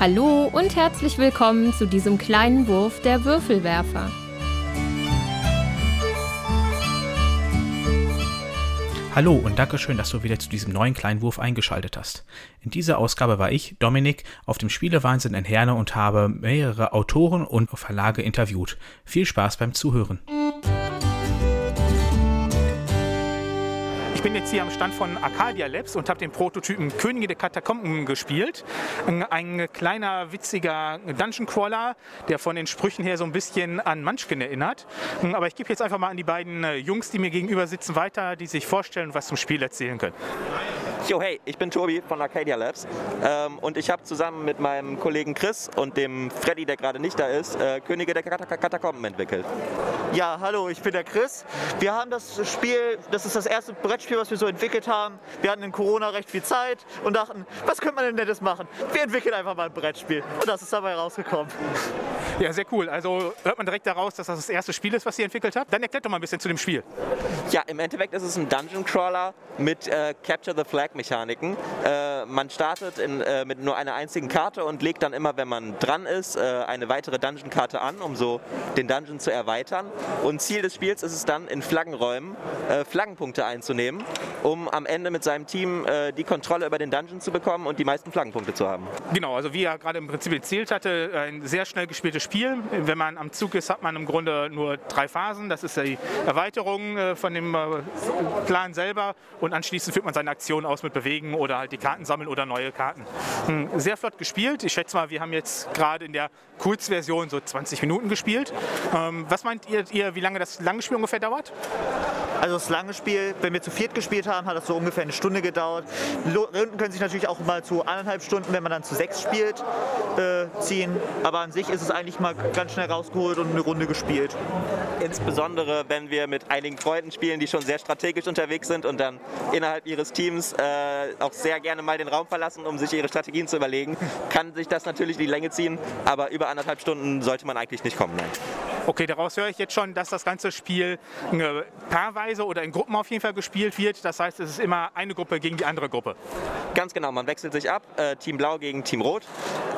Hallo und herzlich willkommen zu diesem kleinen Wurf der Würfelwerfer. Hallo und Dankeschön, dass du wieder zu diesem neuen kleinen Wurf eingeschaltet hast. In dieser Ausgabe war ich, Dominik, auf dem Spielewahnsinn in Herne und habe mehrere Autoren und Verlage interviewt. Viel Spaß beim Zuhören. Ich bin jetzt hier am Stand von Arcadia Labs und habe den Prototypen Könige der Katakomben gespielt. Ein kleiner, witziger Dungeon Crawler, der von den Sprüchen her so ein bisschen an Munchkin erinnert. Aber ich gebe jetzt einfach mal an die beiden äh, Jungs, die mir gegenüber sitzen, weiter, die sich vorstellen und was zum Spiel erzählen können. Jo, hey, ich bin Tobi von Arcadia Labs ähm, und ich habe zusammen mit meinem Kollegen Chris und dem Freddy, der gerade nicht da ist, äh, Könige der Kat Katakomben entwickelt. Ja, hallo, ich bin der Chris. Wir haben das Spiel, das ist das erste Brettspiel, was wir so entwickelt haben. Wir hatten in Corona recht viel Zeit und dachten, was könnte man denn Nettes machen? Wir entwickeln einfach mal ein Brettspiel. Und das ist dabei rausgekommen. Ja, sehr cool. Also hört man direkt daraus, dass das das erste Spiel ist, was ihr entwickelt habt. Dann erklärt doch mal ein bisschen zu dem Spiel. Ja, im Endeffekt ist es ein Dungeon Crawler mit äh, Capture the Flag Mechaniken. Äh, man startet in, äh, mit nur einer einzigen Karte und legt dann immer, wenn man dran ist, äh, eine weitere Dungeon-Karte an, um so den Dungeon zu erweitern. Und Ziel des Spiels ist es dann, in Flaggenräumen äh, Flaggenpunkte einzunehmen, um am Ende mit seinem Team äh, die Kontrolle über den Dungeon zu bekommen und die meisten Flaggenpunkte zu haben. Genau, also wie er gerade im Prinzip erzählt hatte, ein sehr schnell gespieltes Spiel. Wenn man am Zug ist, hat man im Grunde nur drei Phasen. Das ist die Erweiterung von dem Plan selber und anschließend führt man seine Aktion aus mit Bewegen oder halt die Karten sammeln oder neue Karten. Hm, sehr flott gespielt. Ich schätze mal, wir haben jetzt gerade in der Kurzversion so 20 Minuten gespielt. Ähm, was meint ihr, wie lange das lange Spiel ungefähr dauert? Also das lange Spiel, wenn wir zu viert gespielt haben, hat das so ungefähr eine Stunde gedauert. Runden können sich natürlich auch mal zu eineinhalb Stunden, wenn man dann zu sechs spielt, äh, ziehen. Aber an sich ist es eigentlich mal ganz schnell rausgeholt und eine Runde gespielt. Insbesondere, wenn wir mit einigen Freunden spielen, die schon sehr strategisch unterwegs sind und dann innerhalb ihres Teams äh, auch sehr gerne mal den Raum verlassen, um sich ihre Strategien zu überlegen, kann sich das natürlich die Länge ziehen. Aber über anderthalb Stunden sollte man eigentlich nicht kommen. Nein. Okay, daraus höre ich jetzt schon, dass das ganze Spiel äh, paarweise oder in Gruppen auf jeden Fall gespielt wird. Das heißt, es ist immer eine Gruppe gegen die andere Gruppe. Ganz genau, man wechselt sich ab, äh, Team Blau gegen Team Rot,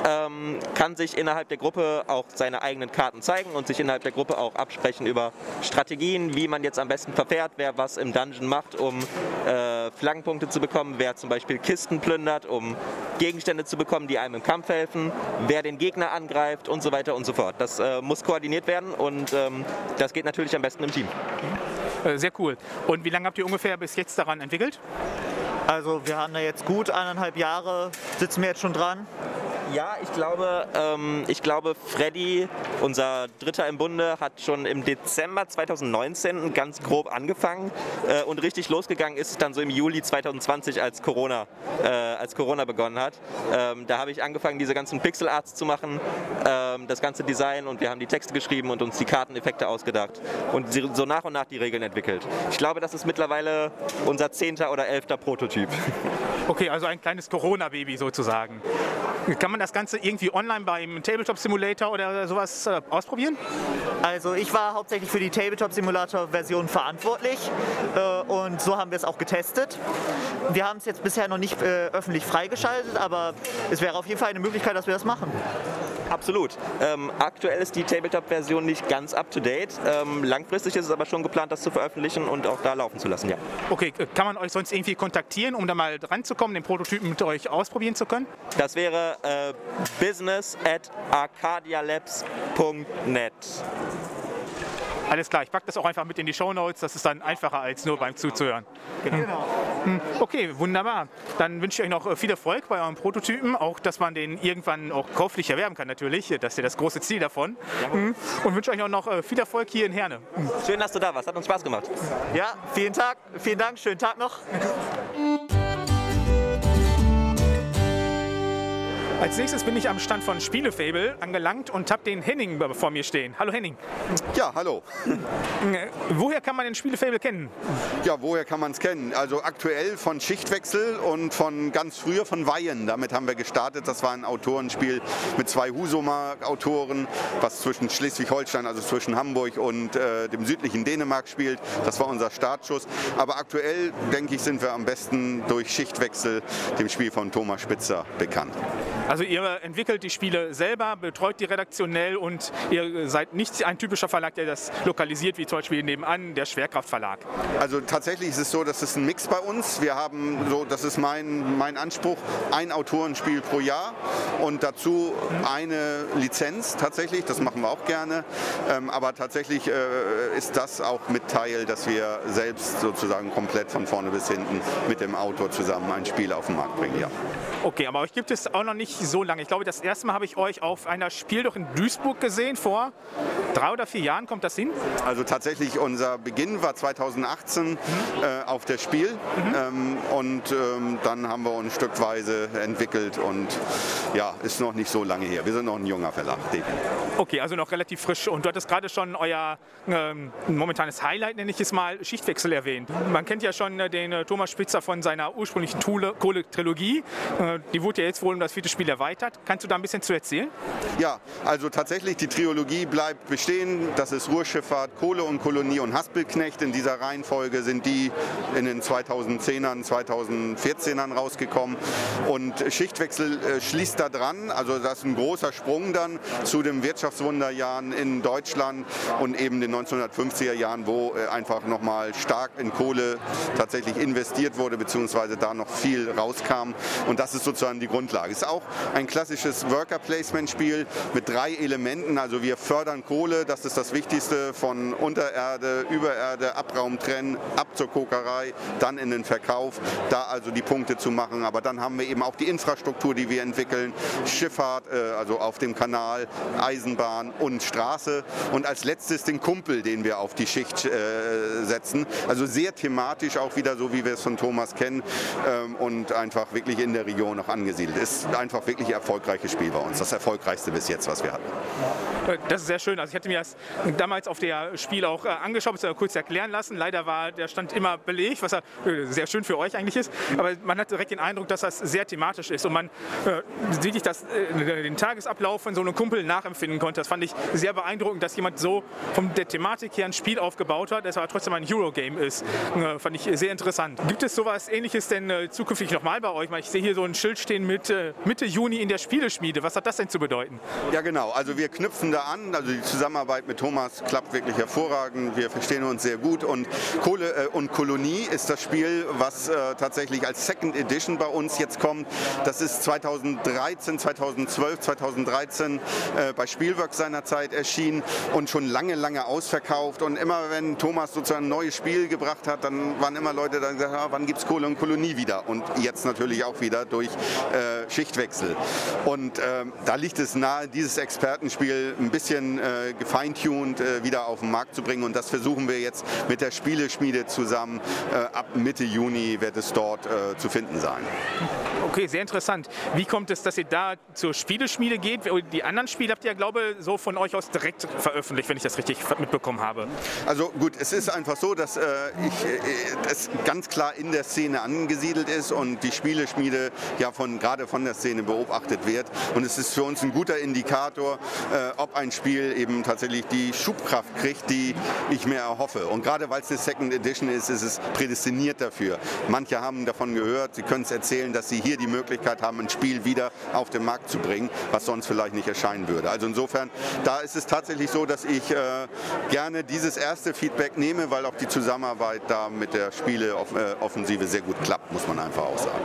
ähm, kann sich innerhalb der Gruppe auch seine eigenen Karten zeigen und sich innerhalb der Gruppe auch absprechen über Strategien, wie man jetzt am besten verfährt, wer was im Dungeon macht, um äh, Flaggenpunkte zu bekommen, wer zum Beispiel Kisten plündert, um Gegenstände zu bekommen, die einem im Kampf helfen, wer den Gegner angreift und so weiter und so fort. Das äh, muss koordiniert werden und ähm, das geht natürlich am besten im Team. Äh, sehr cool. Und wie lange habt ihr ungefähr bis jetzt daran entwickelt? Also wir haben da jetzt gut eineinhalb Jahre, sitzen wir jetzt schon dran. Ja, ich glaube, ähm, ich glaube, Freddy, unser Dritter im Bunde, hat schon im Dezember 2019 ganz grob angefangen äh, und richtig losgegangen ist dann so im Juli 2020, als Corona, äh, als Corona begonnen hat. Ähm, da habe ich angefangen, diese ganzen Pixel Arts zu machen, ähm, das ganze Design und wir haben die Texte geschrieben und uns die Karteneffekte ausgedacht und so nach und nach die Regeln entwickelt. Ich glaube, das ist mittlerweile unser zehnter oder elfter Prototyp. Okay, also ein kleines Corona-Baby sozusagen. Kann man das Ganze irgendwie online beim Tabletop Simulator oder sowas äh, ausprobieren? Also ich war hauptsächlich für die Tabletop Simulator Version verantwortlich äh, und so haben wir es auch getestet. Wir haben es jetzt bisher noch nicht äh, öffentlich freigeschaltet, aber es wäre auf jeden Fall eine Möglichkeit, dass wir das machen. Absolut. Ähm, aktuell ist die Tabletop-Version nicht ganz up-to-date. Ähm, langfristig ist es aber schon geplant, das zu veröffentlichen und auch da laufen zu lassen, ja. Okay, kann man euch sonst irgendwie kontaktieren, um da mal dran zu kommen, den Prototypen mit euch ausprobieren zu können? Das wäre äh, business at arcadialabs.net. Alles klar, ich packe das auch einfach mit in die Show Notes. Das ist dann einfacher als nur beim Zuzuhören. Genau. Okay, wunderbar. Dann wünsche ich euch noch äh, viel Erfolg bei eurem Prototypen. Auch, dass man den irgendwann auch käuflich erwerben kann, natürlich. Das ist ja das große Ziel davon. Mhm. Und wünsche euch auch noch äh, viel Erfolg hier in Herne. Schön, dass du da warst. Hat uns Spaß gemacht. Ja, vielen Dank. Vielen Dank. Schönen Tag noch. Als nächstes bin ich am Stand von Spielefable angelangt und habe den Henning vor mir stehen. Hallo Henning. Ja, hallo. Woher kann man den Spielefable kennen? Ja, woher kann man es kennen? Also aktuell von Schichtwechsel und von ganz früher von Weihen. Damit haben wir gestartet. Das war ein Autorenspiel mit zwei Husumer Autoren, was zwischen Schleswig-Holstein, also zwischen Hamburg und äh, dem südlichen Dänemark spielt. Das war unser Startschuss. Aber aktuell, denke ich, sind wir am besten durch Schichtwechsel dem Spiel von Thomas Spitzer bekannt. Also ihr entwickelt die Spiele selber, betreut die redaktionell und ihr seid nicht ein typischer Verlag, der das lokalisiert, wie zum Beispiel nebenan der Schwerkraftverlag. Also tatsächlich ist es so, dass es ein Mix bei uns. Wir haben so, das ist mein, mein Anspruch, ein Autorenspiel pro Jahr und dazu eine Lizenz tatsächlich. Das machen wir auch gerne. Ähm, aber tatsächlich äh, ist das auch mit Teil, dass wir selbst sozusagen komplett von vorne bis hinten mit dem Autor zusammen ein Spiel auf den Markt bringen. Ja. Okay, aber euch gibt es auch noch nicht so lange. Ich glaube, das erste Mal habe ich euch auf einer Spiel doch in Duisburg gesehen. Vor drei oder vier Jahren kommt das hin? Also tatsächlich unser Beginn war 2018 mhm. äh, auf der Spiel mhm. ähm, und ähm, dann haben wir uns stückweise entwickelt und ja, ist noch nicht so lange her. Wir sind noch ein junger Verlag, definitiv. Okay, also noch relativ frisch. Und du hattest gerade schon euer ähm, momentanes Highlight, nenne ich es mal, Schichtwechsel erwähnt. Man kennt ja schon äh, den äh, Thomas Spitzer von seiner ursprünglichen Kohle-Trilogie. Äh, die wurde ja jetzt wohl um das vierte Spiel erweitert. Kannst du da ein bisschen zu erzählen? Ja, also tatsächlich, die Trilogie bleibt bestehen. Das ist Ruhrschifffahrt, Kohle und Kolonie und Haspelknecht. In dieser Reihenfolge sind die in den 2010ern, 2014ern rausgekommen. Und Schichtwechsel äh, schließt da dran. Also das ist ein großer Sprung dann zu den Wirtschaftswunderjahren in Deutschland und eben den 1950er Jahren, wo äh, einfach nochmal stark in Kohle tatsächlich investiert wurde, beziehungsweise da noch viel rauskam. Und das ist sozusagen die Grundlage. Ist auch ein klassisches Worker-Placement-Spiel mit drei Elementen. Also wir fördern Kohle, das ist das Wichtigste, von Untererde, Übererde, Abraum trennen, ab zur Kokerei, dann in den Verkauf, da also die Punkte zu machen. Aber dann haben wir eben auch die Infrastruktur, die wir entwickeln, Schifffahrt, äh, also auf dem Kanal, Eisenbahn und Straße. Und als letztes den Kumpel, den wir auf die Schicht äh, setzen. Also sehr thematisch auch wieder so, wie wir es von Thomas kennen ähm, und einfach wirklich in der Region noch angesiedelt. Ist einfach wirklich ein erfolgreiches Spiel bei uns. Das erfolgreichste bis jetzt, was wir hatten. Das ist sehr schön. Also ich hatte mir das damals auf der Spiel auch äh, angeschaut, es kurz erklären lassen. Leider war der Stand immer belegt, was äh, sehr schön für euch eigentlich ist. Aber man hat direkt den Eindruck, dass das sehr thematisch ist und man äh, wirklich das, äh, den Tagesablauf von so einem Kumpel nachempfinden konnte. Das fand ich sehr beeindruckend, dass jemand so von der Thematik her ein Spiel aufgebaut hat, das aber trotzdem ein Eurogame ist. Äh, fand ich sehr interessant. Gibt es sowas ähnliches denn äh, zukünftig nochmal bei euch? Ich sehe hier so ein Schild stehen mit Mitte Juni in der Spieleschmiede. Was hat das denn zu bedeuten? Ja genau, also wir knüpfen da an. Also die Zusammenarbeit mit Thomas klappt wirklich hervorragend. Wir verstehen uns sehr gut und Kohle äh, und Kolonie ist das Spiel, was äh, tatsächlich als Second Edition bei uns jetzt kommt. Das ist 2013, 2012, 2013 äh, bei Spielworks seinerzeit erschienen und schon lange, lange ausverkauft. Und immer wenn Thomas sozusagen ein neues Spiel gebracht hat, dann waren immer Leute, die gesagt haben, wann gibt es Kohle und Kolonie wieder? Und jetzt natürlich auch wieder durch äh, Schichtwechsel. Und ähm, da liegt es nahe, dieses Expertenspiel ein bisschen äh, gefeintuned äh, wieder auf den Markt zu bringen. Und das versuchen wir jetzt mit der Spieleschmiede zusammen. Äh, ab Mitte Juni wird es dort äh, zu finden sein. Okay, sehr interessant. Wie kommt es, dass ihr da zur Spieleschmiede geht? Die anderen Spiele habt ihr glaube ich, so von euch aus direkt veröffentlicht, wenn ich das richtig mitbekommen habe. Also gut, es ist einfach so, dass äh, ich, äh, es ganz klar in der Szene angesiedelt ist und die Spieleschmiede ja von gerade von der Szene beobachtet wird. Und es ist für uns ein guter Indikator, äh, ob ein Spiel eben tatsächlich die Schubkraft kriegt, die ich mir erhoffe. Und gerade weil es eine Second Edition ist, ist es prädestiniert dafür. Manche haben davon gehört, sie können es erzählen, dass sie hier die Möglichkeit haben, ein Spiel wieder auf den Markt zu bringen, was sonst vielleicht nicht erscheinen würde. Also insofern, da ist es tatsächlich so, dass ich äh, gerne dieses erste Feedback nehme, weil auch die Zusammenarbeit da mit der Spieleoffensive sehr gut klappt, muss man einfach auch sagen.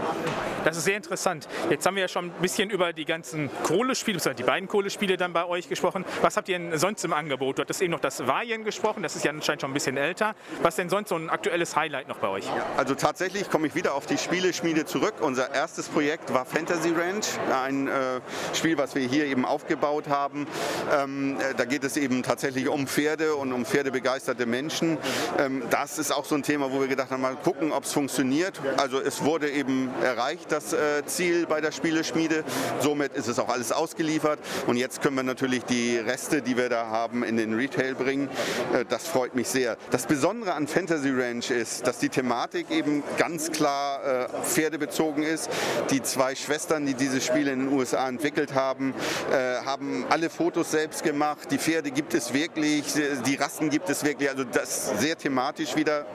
Das ist sehr interessant. Jetzt haben wir ja schon ein bisschen über die ganzen Kohlespiele, die beiden Kohlespiele dann bei euch gesprochen. Was habt ihr denn sonst im Angebot? Du hattest eben noch das Vajen gesprochen, das ist ja anscheinend schon ein bisschen älter. Was denn sonst so ein aktuelles Highlight noch bei euch? Also tatsächlich komme ich wieder auf die Spieleschmiede zurück. Unser erstes Projekt war Fantasy Ranch, ein äh, Spiel, was wir hier eben aufgebaut haben. Ähm, äh, da geht es eben tatsächlich um Pferde und um pferdebegeisterte Menschen. Ähm, das ist auch so ein Thema, wo wir gedacht haben, mal gucken, ob es funktioniert. Also es wurde eben erreicht, das äh, Ziel bei der Spieleschmiede. Somit ist es auch alles ausgeliefert. Und jetzt können wir natürlich die Reste, die wir da haben, in den Retail bringen. Äh, das freut mich sehr. Das Besondere an Fantasy Ranch ist, dass die Thematik eben ganz klar äh, pferdebezogen ist. Die zwei Schwestern, die dieses Spiel in den USA entwickelt haben, äh, haben alle Fotos selbst gemacht. Die Pferde gibt es wirklich, die Rassen gibt es wirklich. Also das sehr thematisch wieder.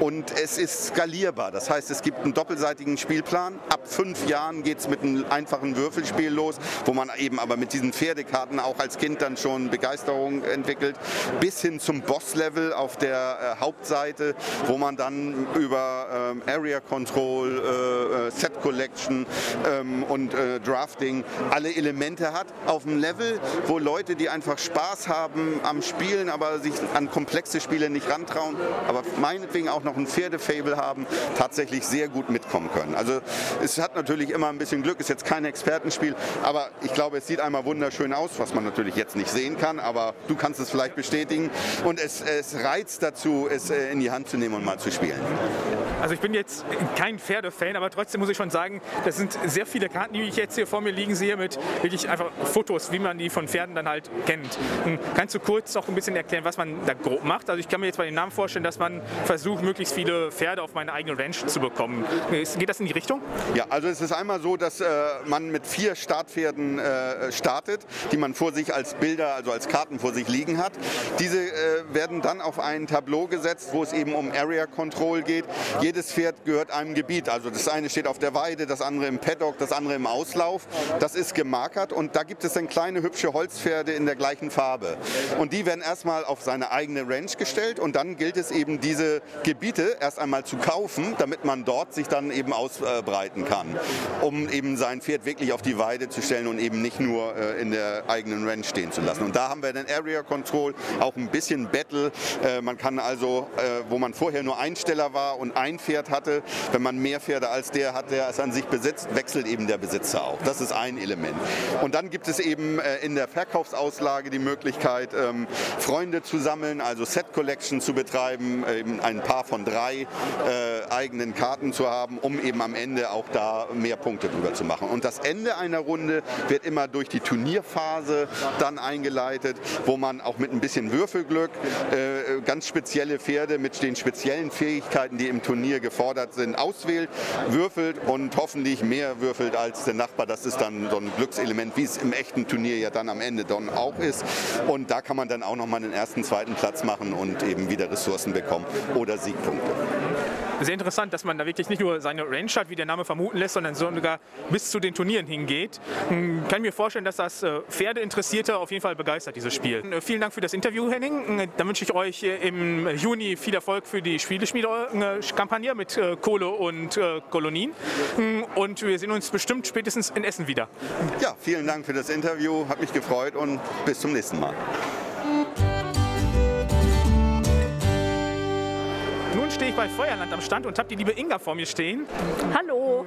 Und es ist skalierbar. Das heißt, es gibt einen doppelseitigen Spielplan ab fünf Jahren geht es mit einem einfachen Würfelspiel los, wo man eben aber mit diesen Pferdekarten auch als Kind dann schon Begeisterung entwickelt, bis hin zum Boss-Level auf der äh, Hauptseite, wo man dann über ähm, Area Control, äh, äh Set Collection ähm, und äh, Drafting alle Elemente hat, auf einem Level, wo Leute, die einfach Spaß haben am Spielen, aber sich an komplexe Spiele nicht rantrauen, aber meinetwegen auch noch ein Pferdefable haben, tatsächlich sehr gut mitkommen können. Also es hat natürlich immer ein bisschen Glück, ist jetzt kein Expertenspiel, aber ich glaube, es sieht einmal wunderschön aus, was man natürlich jetzt nicht sehen kann, aber du kannst es vielleicht bestätigen und es, es reizt dazu, es äh, in die Hand zu nehmen und mal zu spielen. Also ich bin jetzt kein Pferdefan, aber trotzdem muss ich schon sagen, das sind sehr viele Karten, die ich jetzt hier vor mir liegen sehe, mit wirklich einfach Fotos, wie man die von Pferden dann halt kennt. Hm, kannst du kurz noch ein bisschen erklären, was man da grob macht? Also ich kann mir jetzt bei den Namen vorstellen, dass man versucht, möglichst viele Pferde auf meine eigene Ranch zu bekommen. Geht das in die Richtung? Ja, also es ist einmal so, dass äh, man mit vier Startpferden äh, startet, die man vor sich als Bilder, also als Karten vor sich liegen hat. Diese äh, werden dann auf ein Tableau gesetzt, wo es eben um Area Control geht. Jedes Pferd gehört einem Gebiet. Also das eine steht auf der Weide, das andere im Paddock, das andere im Auslauf. Das ist gemarkert und da gibt es dann kleine hübsche Holzpferde in der gleichen Farbe. Und die werden erstmal auf seine eigene Ranch gestellt und dann gilt es eben diese Gebiete erst einmal zu kaufen, damit man dort sich dann eben ausbreiten kann, um eben sein Pferd wirklich auf die Weide zu stellen und eben nicht nur äh, in der eigenen Ranch stehen zu lassen. Und da haben wir den Area Control, auch ein bisschen Battle. Äh, man kann also, äh, wo man vorher nur Einsteller war und ein Pferd hatte, wenn man mehr Pferde als der hat, der es an sich besitzt, wechselt eben der Besitzer auch. Das ist ein Element. Und dann gibt es eben in der Verkaufsauslage die Möglichkeit, ähm, Freunde zu sammeln, also Set Collection zu betreiben, eben ein paar von drei eigenen Karten zu haben, um eben am Ende auch da mehr Punkte drüber zu machen. Und das Ende einer Runde wird immer durch die Turnierphase dann eingeleitet, wo man auch mit ein bisschen Würfelglück äh, ganz spezielle Pferde mit den speziellen Fähigkeiten, die im Turnier gefordert sind, auswählt, würfelt und hoffentlich mehr würfelt als der Nachbar. Das ist dann so ein Glückselement, wie es im echten Turnier ja dann am Ende dann auch ist. Und da kann man dann auch nochmal den ersten, zweiten Platz machen und eben wieder Ressourcen bekommen oder Siegpunkte sehr interessant, dass man da wirklich nicht nur seine Range hat, wie der Name vermuten lässt, sondern sogar bis zu den Turnieren hingeht. Ich hm, kann mir vorstellen, dass das äh, Pferdeinteressierte auf jeden Fall begeistert, dieses Spiel. Äh, vielen Dank für das Interview, Henning. Äh, dann wünsche ich euch im Juni viel Erfolg für die Spieleschmiede-Kampagne mit Kohle und Kolonien. Hm, und wir sehen uns bestimmt spätestens in Essen wieder. Ja, vielen Dank für das Interview, hat mich gefreut und bis zum nächsten Mal. Stehe ich bei Feuerland am Stand und habe die liebe Inga vor mir stehen. Hallo.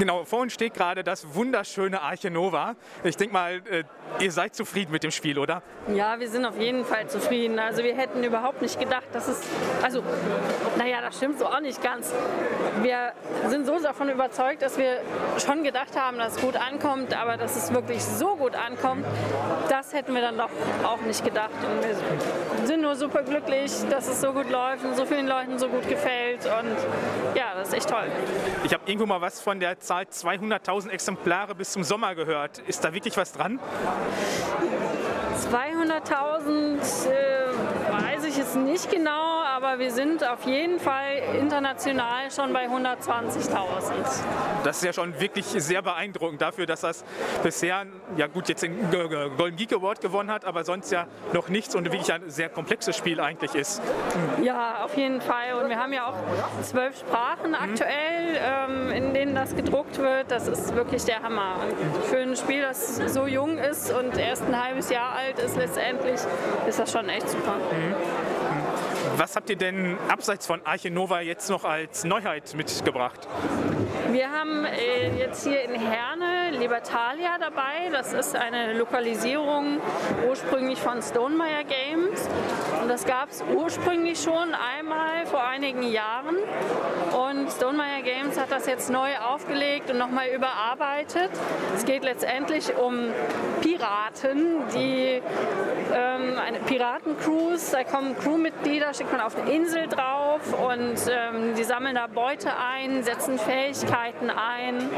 Genau, vor uns steht gerade das wunderschöne Arche Nova. Ich denke mal, äh, ihr seid zufrieden mit dem Spiel, oder? Ja, wir sind auf jeden Fall zufrieden. Also wir hätten überhaupt nicht gedacht, dass es, also, naja, das stimmt so auch nicht ganz. Wir sind so davon überzeugt, dass wir schon gedacht haben, dass es gut ankommt, aber dass es wirklich so gut ankommt, das hätten wir dann doch auch nicht gedacht. Und wir sind nur super glücklich, dass es so gut läuft und so vielen Leuten so gut gefällt und ja, das ist echt toll. Ich habe irgendwo mal was von der Zahl 200.000 Exemplare bis zum Sommer gehört. Ist da wirklich was dran? 200.000 äh, weiß ich jetzt nicht genau, aber wir sind auf jeden Fall international schon bei 120.000. Das ist ja schon wirklich sehr beeindruckend dafür, dass das bisher, ja gut, jetzt den Golden Geek Award gewonnen hat, aber sonst ja noch nichts und wirklich ein sehr komplexes Spiel eigentlich ist. Ja, auf jeden Fall. Und wir haben ja auch zwölf Sprachen aktuell, ähm, in denen das gedruckt wird. Das ist wirklich der Hammer. Und für ein Spiel, das so jung ist und erst ein halbes Jahr alt ist letztendlich, ist das schon echt super. Mhm. Was habt ihr denn abseits von Arche Nova jetzt noch als Neuheit mitgebracht? Wir haben äh, jetzt hier in Herne Libertalia dabei. Das ist eine Lokalisierung ursprünglich von Stonemeyer Games. Und das gab es ursprünglich schon einmal vor einigen Jahren. Und Stonemeyer Games hat das jetzt neu aufgelegt und nochmal überarbeitet. Es geht letztendlich um Piraten, die ähm, eine Piratencruise, da kommen Crewmitglieder, schickt man auf eine Insel drauf und ähm, die sammeln da Beute ein, setzen Fähigkeiten ein.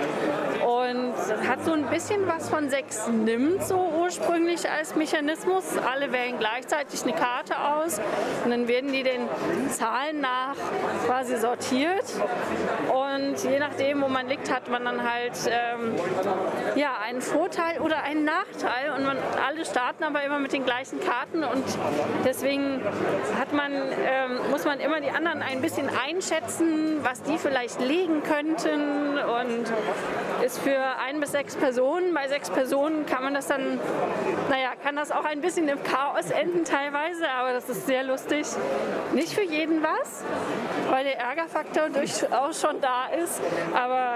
Und hat so ein bisschen was von sechs nimmt so ursprünglich als Mechanismus. Alle wählen gleichzeitig eine Karte aus aus. Und dann werden die den Zahlen nach quasi sortiert. Und je nachdem, wo man liegt, hat man dann halt ähm, ja, einen Vorteil oder einen Nachteil. Und man, alle starten aber immer mit den gleichen Karten. Und deswegen hat man, ähm, muss man immer die anderen ein bisschen einschätzen, was die vielleicht legen könnten und ist für ein bis sechs Personen. Bei sechs Personen kann man das dann, naja, kann das auch ein bisschen im Chaos enden teilweise, aber das ist sehr lustig. Nicht für jeden was, weil der Ärgerfaktor durchaus schon da ist, aber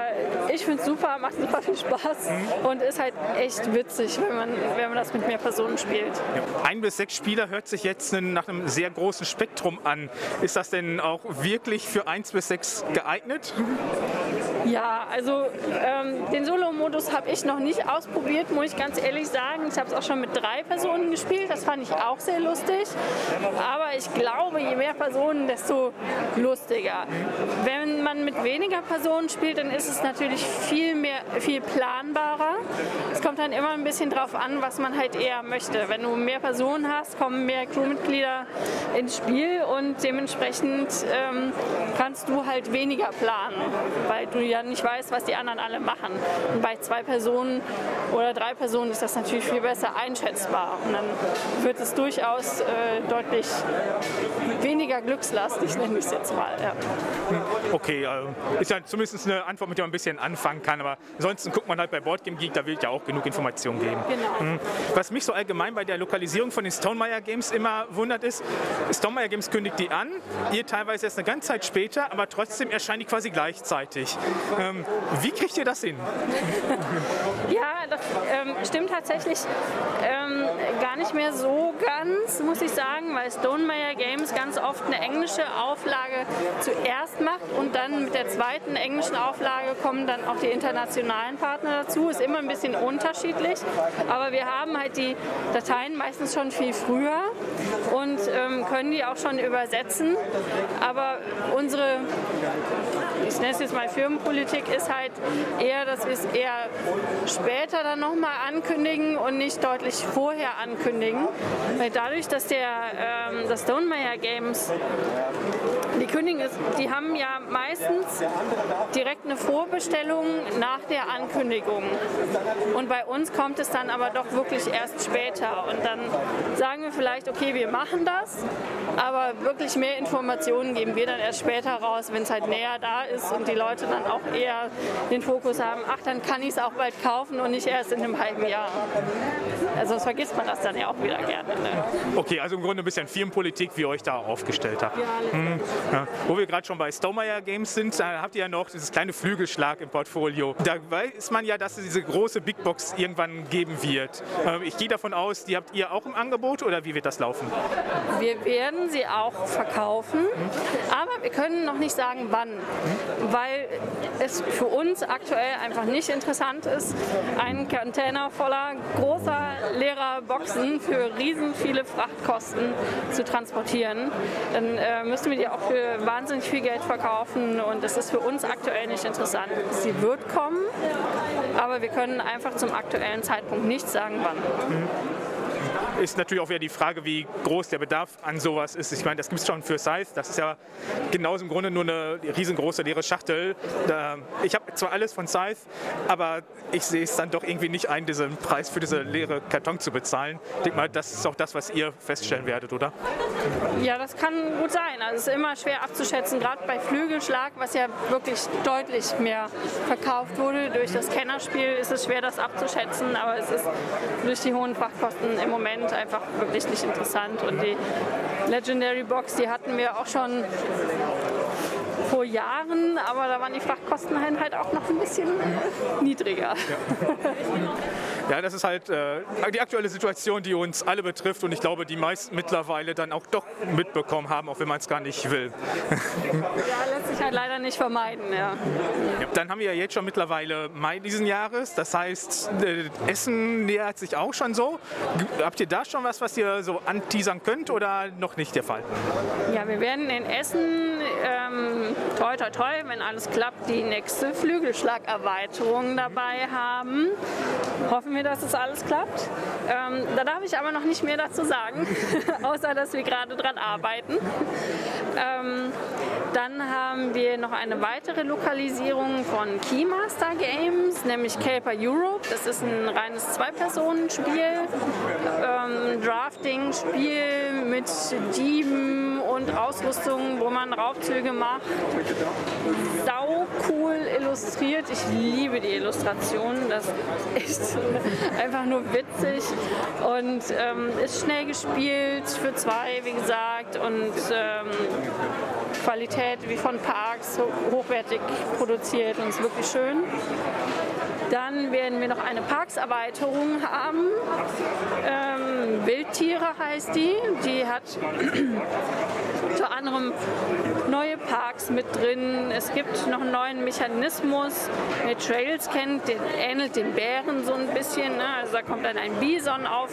ich finde es super, macht super viel Spaß und ist halt echt witzig, wenn man, wenn man das mit mehr Personen spielt. Ein bis sechs Spieler hört sich jetzt nach einem sehr großen Spektrum an. Ist das denn auch wirklich für eins bis sechs geeignet? Ja, also ähm, den Solo-Modus habe ich noch nicht ausprobiert, muss ich ganz ehrlich sagen. Ich habe es auch schon mit drei Personen gespielt, das fand ich auch sehr lustig. Aber ich glaube, je mehr Personen, desto lustiger. Wenn man mit weniger Personen spielt, dann ist es natürlich viel mehr, viel planbarer. Es kommt dann immer ein bisschen drauf an, was man halt eher möchte. Wenn du mehr Personen hast, kommen mehr Crewmitglieder ins Spiel und dementsprechend ähm, kannst du halt weniger planen, weil du ja nicht weißt, was die anderen alle machen. Und bei zwei Personen oder drei Personen ist das natürlich viel besser einschätzbar. Und dann wird es durchaus äh, deutlich weniger glückslastig, nenne ich es jetzt mal. Ja. Okay, äh, ist ja zumindest eine Antwort, mit der man ein bisschen anfangen kann. Aber ansonsten guckt man halt bei Boardgame Geek, da will ich ja auch genug Informationen geben. Genau. Mhm. Was mich so allgemein bei der Lokalisierung von den Stonemeyer Games immer wundert ist, Stonemeyer Games kündigt die an, ihr teilweise erst eine ganze Zeit später, aber trotzdem erscheinen die quasi gleichzeitig. Ähm, wie kriegt ihr das hin? Ja, das ähm, stimmt tatsächlich ähm, gar nicht mehr so ganz, muss ich sagen, weil Stonemeyer Games ganz oft eine englische Auflage zuerst macht und dann mit der zweiten englischen Auflage kommen dann auch die internationalen Partner dazu. Ist immer ein bisschen unterschiedlich, aber wir haben halt die Dateien meistens schon viel früher und ähm, können die auch schon übersetzen. Aber unsere, ich nenne es jetzt mal Firmenpolitik, ist halt eher, dass wir es eher später dann nochmal ankündigen und nicht deutlich vorher ankündigen. Weil dadurch, dass der ähm, das Stonemeyer Games die kündigen ist, die haben ja meistens direkt eine Vorbestellung nach der Ankündigung. Und bei uns kommt es dann aber doch wirklich erst später. Und dann sagen wir vielleicht, okay, wir machen das, aber wirklich mehr Informationen geben wir dann erst später raus, wenn es halt näher da ist und die Leute dann auch eher den Fokus haben, ach, dann kann ich es auch bald kaufen und nicht erst in einem halben Jahr. Also sonst vergisst man das dann ja auch wieder gerne. Ne? Okay, also im Grunde ein bisschen Firmenpolitik, wie ihr euch da aufgestellt habt. Ja, Hm, ja. Wo wir gerade schon bei Stonemeyer Games sind, da habt ihr ja noch dieses kleine Flügelschlag im Portfolio. Da weiß man ja, dass es diese große Big Box irgendwann geben wird. Ähm, Ich gehe davon aus, die habt ihr auch im Angebot oder wie wird das laufen? Wir werden sie auch verkaufen, aber wir können noch nicht sagen, wann, weil es für uns aktuell einfach nicht interessant ist, einen Container voller großer leerer Boxen für riesen viele Frachtkosten zu transportieren. Dann äh, müssen wir die auch für wahnsinnig viel Geld verkaufen und das ist für uns aktuell nicht interessant. Sie wird kommen, aber wir können einfach zum aktuellen Zeitpunkt nicht sagen, wann. Ist natürlich auch wieder die Frage, wie groß der Bedarf an sowas ist. Ich meine, das gibt es schon für Scythe. Das ist ja genauso im Grunde nur eine riesengroße leere Schachtel. Ich habe zwar alles von Scythe, aber ich sehe es dann doch irgendwie nicht ein, diesen Preis für diese leere Karton zu bezahlen. Ich denke mal, das ist auch das, was ihr feststellen werdet, oder? Ja, das kann gut sein. Also es ist immer schwer abzuschätzen, gerade bei Flügelschlag, was ja wirklich deutlich mehr verkauft wurde. Durch das Kennerspiel ist es schwer, das abzuschätzen, aber es ist durch die hohen Frachtkosten im Moment einfach wirklich nicht interessant. Und die Legendary Box, die hatten wir auch schon vor Jahren, aber da waren die Frachtkosten halt auch noch ein bisschen niedriger. Ja, das ist halt äh, die aktuelle Situation, die uns alle betrifft und ich glaube, die meisten mittlerweile dann auch doch mitbekommen haben, auch wenn man es gar nicht will. Ja, lässt sich halt leider nicht vermeiden. Ja. Ja, dann haben wir ja jetzt schon mittlerweile Mai diesen Jahres. Das heißt, äh, Essen nähert sich auch schon so. Habt ihr da schon was, was ihr so anteasern könnt oder noch nicht der Fall? Ja, wir werden in Essen ähm, toi toi toi, wenn alles klappt, die nächste Flügelschlagerweiterung dabei haben. Hoffen wir, dass es alles klappt. Ähm, da darf ich aber noch nicht mehr dazu sagen, außer dass wir gerade dran arbeiten. Ähm, dann haben wir noch eine weitere Lokalisierung von Keymaster Games, nämlich Caper Europe. Das ist ein reines Zwei-Personen-Spiel, ähm, Drafting-Spiel mit Dieben und Ausrüstung, wo man Raubzüge macht. Sau cool illustriert. Ich liebe die Illustrationen. Das ist echt einfach nur witzig und ähm, ist schnell gespielt für zwei, wie gesagt, und ähm, Qualität wie von Parks, hochwertig produziert und ist wirklich schön. Dann werden wir noch eine Parkserweiterung haben. Ähm, Wildtiere heißt die. Die hat unter anderem neue Parks mit drin. Es gibt noch einen neuen Mechanismus. Wer Trails kennt, der ähnelt den Bären so ein bisschen. Ne? Also da kommt dann ein Bison auf,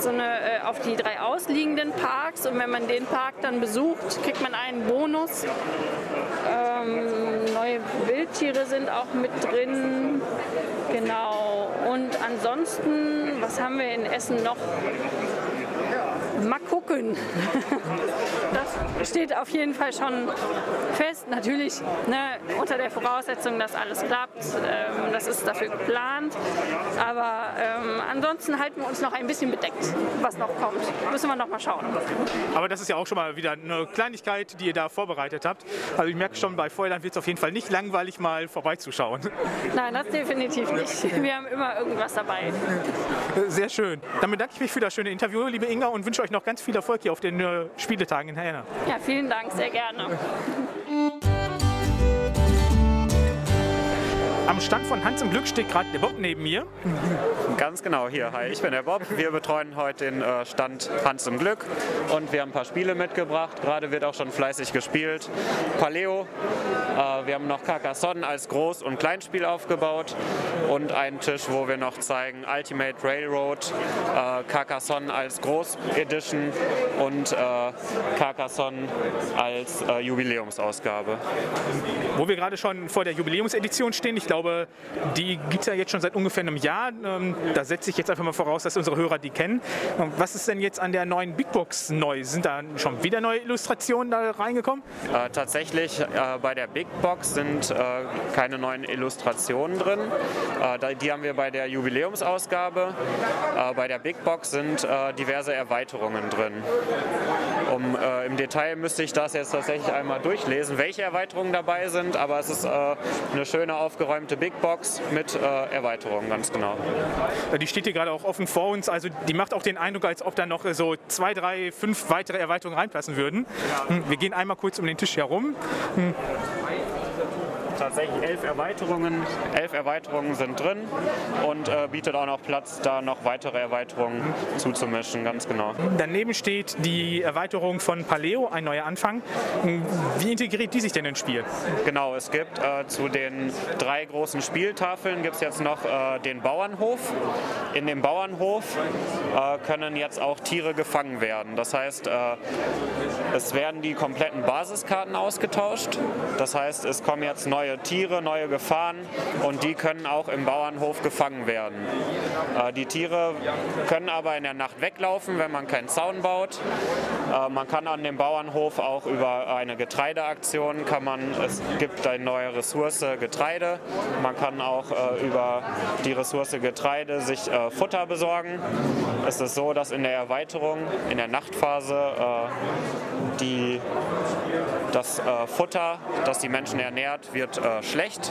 so eine, äh, auf die drei ausliegenden Parks und wenn man den Park dann besucht, kriegt man einen Bonus. Ähm, neue Wildtiere sind auch mit drin. Genau. Und ansonsten, was haben wir in Essen noch? Mal gucken. Das steht auf jeden Fall schon fest. Natürlich ne, unter der Voraussetzung, dass alles klappt. Ähm, das ist dafür geplant. Aber ähm, ansonsten halten wir uns noch ein bisschen bedeckt, was noch kommt. Müssen wir noch mal schauen. Aber das ist ja auch schon mal wieder eine Kleinigkeit, die ihr da vorbereitet habt. Also ich merke schon, bei Feuerland wird es auf jeden Fall nicht langweilig, mal vorbeizuschauen. Nein, das definitiv nicht. Wir haben immer irgendwas dabei. Sehr schön. Dann bedanke ich mich für das schöne Interview, liebe Inga, und wünsche euch noch ganz viel Erfolg hier auf den äh, Spieletagen in Herne. Ja, vielen Dank, sehr gerne. Am Stand von Hans im Glück steht gerade der Bob neben mir. Ganz genau, hier. Hi, ich bin der Bob. Wir betreuen heute den äh, Stand Hans im Glück und wir haben ein paar Spiele mitgebracht. Gerade wird auch schon fleißig gespielt. Paleo, äh, wir haben noch Carcassonne als Groß- und Kleinspiel aufgebaut und einen Tisch, wo wir noch zeigen Ultimate Railroad, äh, Carcassonne als Groß Edition und Carcassonne als Jubiläumsausgabe. Wo wir gerade schon vor der Jubiläumsedition stehen, ich glaube, die gibt es ja jetzt schon seit ungefähr einem Jahr. Ähm, Da setze ich jetzt einfach mal voraus, dass unsere Hörer die kennen. Was ist denn jetzt an der neuen Big Box neu? Sind da schon wieder neue Illustrationen da reingekommen? Äh, tatsächlich äh, bei der Big Box sind äh, keine neuen Illustrationen drin. Äh, die haben wir bei der Jubiläumsausgabe. Äh, bei der Big Box sind äh, diverse Erweiterungen drin. Um, Im Detail müsste ich das jetzt tatsächlich einmal durchlesen, welche Erweiterungen dabei sind, aber es ist eine schöne aufgeräumte Big Box mit äh, Erweiterungen, ganz genau. Äh, Die steht hier gerade auch offen vor uns. Also die macht auch den Eindruck, als ob da noch äh, so zwei, drei, fünf weitere Erweiterungen reinpassen würden. Hm, Wir gehen einmal kurz um den Tisch herum. Tatsächlich elf Erweiterungen, elf Erweiterungen sind drin und äh, bietet auch noch Platz, da noch weitere Erweiterungen zuzumischen, ganz genau. Daneben steht die Erweiterung von Paleo, ein neuer Anfang. Hm, Wie integriert die sich denn ins Spiel? Genau, es gibt äh, zu den drei großen Spieltafeln gibt es jetzt noch äh, den Bauernhof. In dem Bauernhof äh, können jetzt auch Tiere gefangen werden. Das heißt, äh, es werden die kompletten Basiskarten ausgetauscht. Das heißt, es kommen jetzt neue Tiere, neue Gefahren und die können auch im Bauernhof gefangen werden. Äh, die Tiere können aber in der Nacht weglaufen, wenn man keinen Zaun baut. Äh, man kann an dem Bauernhof auch über eine Getreideaktion, kann man, es gibt eine neue Ressource Getreide. Man kann auch äh, über die Ressource Getreide sich Futter besorgen. Es ist so, dass in der Erweiterung, in der Nachtphase, die, das äh, Futter, das die Menschen ernährt, wird äh, schlecht.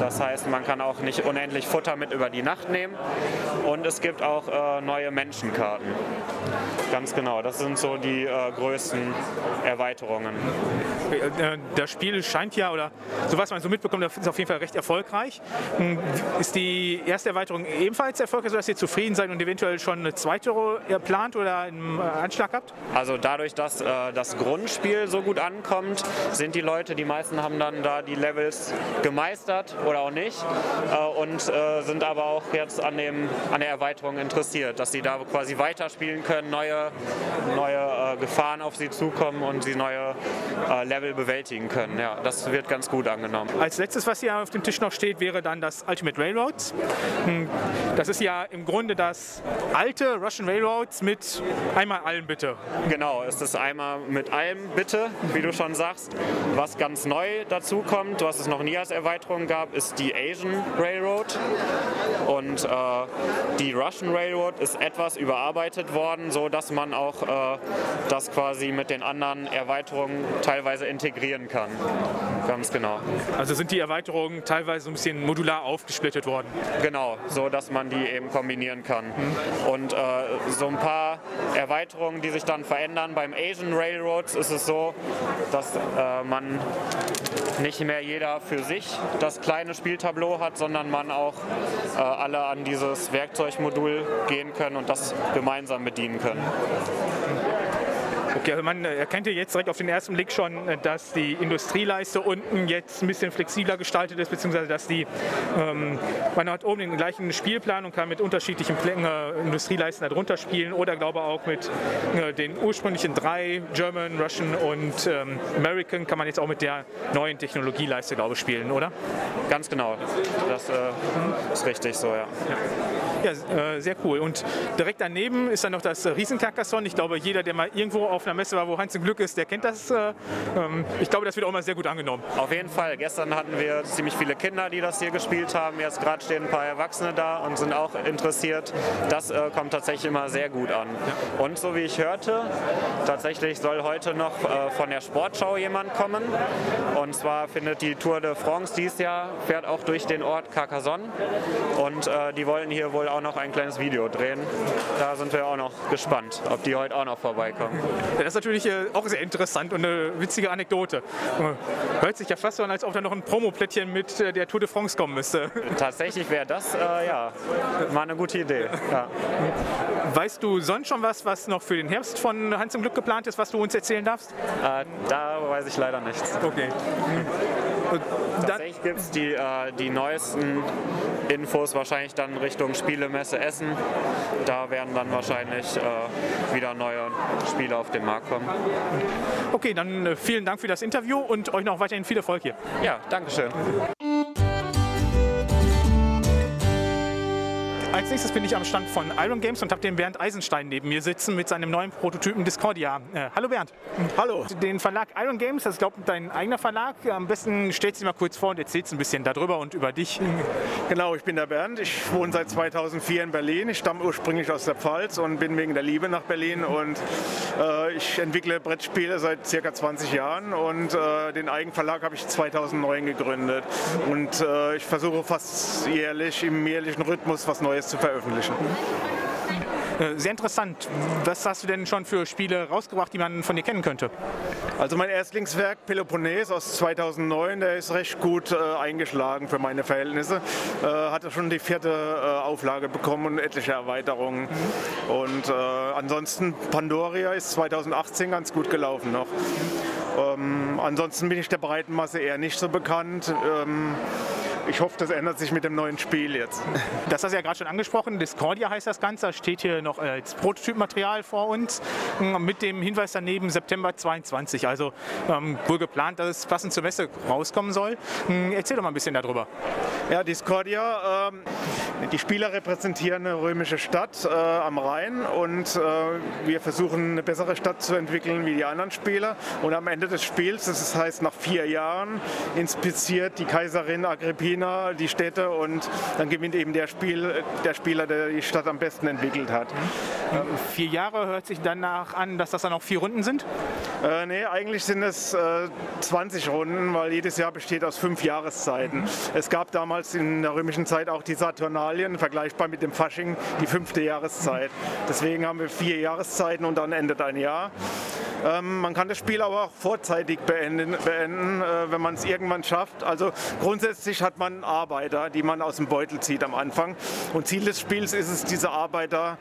Das heißt, man kann auch nicht unendlich Futter mit über die Nacht nehmen. Und es gibt auch äh, neue Menschenkarten. Ganz genau, das sind so die äh, größten Erweiterungen. Äh, Das Spiel scheint ja, oder so was man so mitbekommt, das ist auf jeden Fall recht erfolgreich. Hm, Ist die erste Erweiterung ebenfalls erfolgreich, sodass ihr zufrieden seid und eventuell schon eine zweite äh, plant oder äh, Anschlag habt? Also dadurch, dass äh, das Grundspiel so gut ankommt, sind die Leute, die meisten haben dann da die Levels gemeistert oder auch nicht äh, und äh, sind aber auch jetzt an, dem, an der Erweiterung interessiert, dass sie da quasi weiterspielen können, neue, neue äh, Gefahren auf sie zukommen und sie neue äh, Level bewältigen können. Ja, das wird ganz gut angenommen. Als letztes, was hier auf dem Tisch noch steht, wäre dann das Ultimate Railroads. Hm, Das ist ja im Grunde das alte Russian Railroads mit einmal allen bitte. Genau, es ist einmal mit allem bitte, wie du schon sagst. Was ganz neu dazu kommt, was es noch nie als Erweiterung gab, ist die Asian Railroad. Und äh, die Russian Railroad ist etwas überarbeitet worden, so dass man auch äh, das quasi mit den anderen Erweiterungen teilweise integrieren kann. Ganz genau. Also sind die Erweiterungen teilweise so ein bisschen modular aufgesplittet worden. Genau, so dass man die eben kombinieren kann. Und äh, so ein paar Erweiterungen, die sich dann verändern. Beim Asian Railroads ist es so, dass äh, man nicht mehr jeder für sich das kleine Spieltableau hat, sondern man auch äh, alle an dieses Werkzeugmodul gehen können und das gemeinsam bedienen können. Okay, also man erkennt ja jetzt direkt auf den ersten Blick schon, äh, dass die Industrieleiste unten jetzt ein bisschen flexibler gestaltet ist, beziehungsweise dass die, ähm, man hat oben den gleichen Spielplan und kann mit unterschiedlichen äh, Industrieleisten darunter spielen oder glaube auch mit äh, den ursprünglichen drei, German, Russian und ähm, American, kann man jetzt auch mit der neuen Technologieleiste, glaube ich, spielen, oder? Ganz genau. Das äh, ist richtig so, ja. Ja, äh, sehr cool. Und direkt daneben ist dann noch das Riesenkarkasson. Ich glaube, jeder, der mal irgendwo auf einer Messe war, wo Heinz im Glück ist, der kennt das. Äh, ähm, ich glaube, das wird auch mal sehr gut angenommen. Auf jeden Fall. Gestern hatten wir ziemlich viele Kinder, die das hier gespielt haben. Jetzt gerade stehen ein paar Erwachsene da und sind auch interessiert. Das äh, kommt tatsächlich immer sehr gut an. Und so wie ich hörte, tatsächlich soll heute noch äh, von der Sportschau jemand kommen. Und zwar findet die Tour de France dieses Jahr, fährt auch durch den Ort Carcassonne. Und äh, die wollen hier wohl auch noch ein kleines Video drehen. Da sind wir auch noch gespannt, ob die heute auch noch vorbeikommen. Ja, das ist natürlich äh, auch sehr interessant und eine witzige Anekdote. Äh, Hört sich ja fast so an, als ob da noch ein Promoplättchen mit äh, der Tour de France kommen müsste. Tatsächlich wäre das äh, ja mal eine gute Idee. Ja. Weißt du sonst schon was, was noch für den Herbst von Hans im Glück geplant ist, was du uns erzählen darfst? Äh, da weiß ich leider nichts. Okay. Und Tatsächlich gibt es die, äh, die neuesten Infos wahrscheinlich dann Richtung Spielemesse Essen. Da werden dann wahrscheinlich äh, wieder neue Spiele auf den Markt kommen. okay, dann äh, vielen Dank für das Interview und euch noch weiterhin viel Erfolg hier. Ja, Dankeschön. Als nächstes bin ich am Stand von Iron Games und habe den Bernd Eisenstein neben mir sitzen mit seinem neuen Prototypen Discordia. Äh, hallo Bernd. Hallo. Den Verlag Iron Games, das ist glaube ich dein eigener Verlag. Am besten stellst du dich mal kurz vor und erzählst ein bisschen darüber und über dich. Genau, ich bin der Bernd. Ich wohne seit 2004 in Berlin. Ich stamme ursprünglich aus der Pfalz und bin wegen der Liebe nach Berlin. Und äh, ich entwickle Brettspiele seit circa 20 Jahren und äh, den Eigenverlag habe ich 2009 gegründet. Und äh, ich versuche fast jährlich im jährlichen Rhythmus was Neues zu veröffentlichen. Äh, Sehr interessant. Was hast du denn schon für Spiele rausgebracht, die man von dir kennen könnte? Also mein Erstlingswerk Peloponnes aus 2009, der ist recht gut äh, eingeschlagen für meine Verhältnisse. Äh, hatte schon die vierte äh, Auflage bekommen und etliche Erweiterungen. Und äh, ansonsten Pandoria ist 2018 ganz gut gelaufen noch. Ähm, ansonsten bin ich der breiten Masse eher nicht so bekannt. Ähm, ich hoffe, das ändert sich mit dem neuen Spiel jetzt. Das hast du ja gerade schon angesprochen. Discordia heißt das Ganze. Das steht hier noch als Prototypmaterial vor uns mh, mit dem Hinweis daneben September 22. Also ähm, wohl geplant, dass es passend zur Messe rauskommen soll. Mh, Erzähl doch mal ein bisschen darüber. Ja, Discordia, ähm, die Spieler repräsentieren eine römische Stadt äh, am Rhein und äh, wir versuchen eine bessere Stadt zu entwickeln wie die anderen Spieler. Und am Ende des Spiels, das heißt nach vier Jahren, inspiziert die Kaiserin Agrippina die Städte und dann gewinnt eben der, Spiel, der Spieler, der die Stadt am besten entwickelt hat. Vier Jahre hört sich danach an, dass das dann auch vier Runden sind. Äh, nee, eigentlich sind es äh, 20 Runden, weil jedes Jahr besteht aus fünf Jahreszeiten. Es gab damals in der römischen Zeit auch die Saturnalien, vergleichbar mit dem Fasching, die fünfte Jahreszeit. Deswegen haben wir vier Jahreszeiten und dann endet ein Jahr. Ähm, man kann das Spiel aber auch vorzeitig beenden, beenden äh, wenn man es irgendwann schafft. Also grundsätzlich hat man Arbeiter, die man aus dem Beutel zieht am Anfang. Und Ziel des Spiels ist es, diese Arbeiter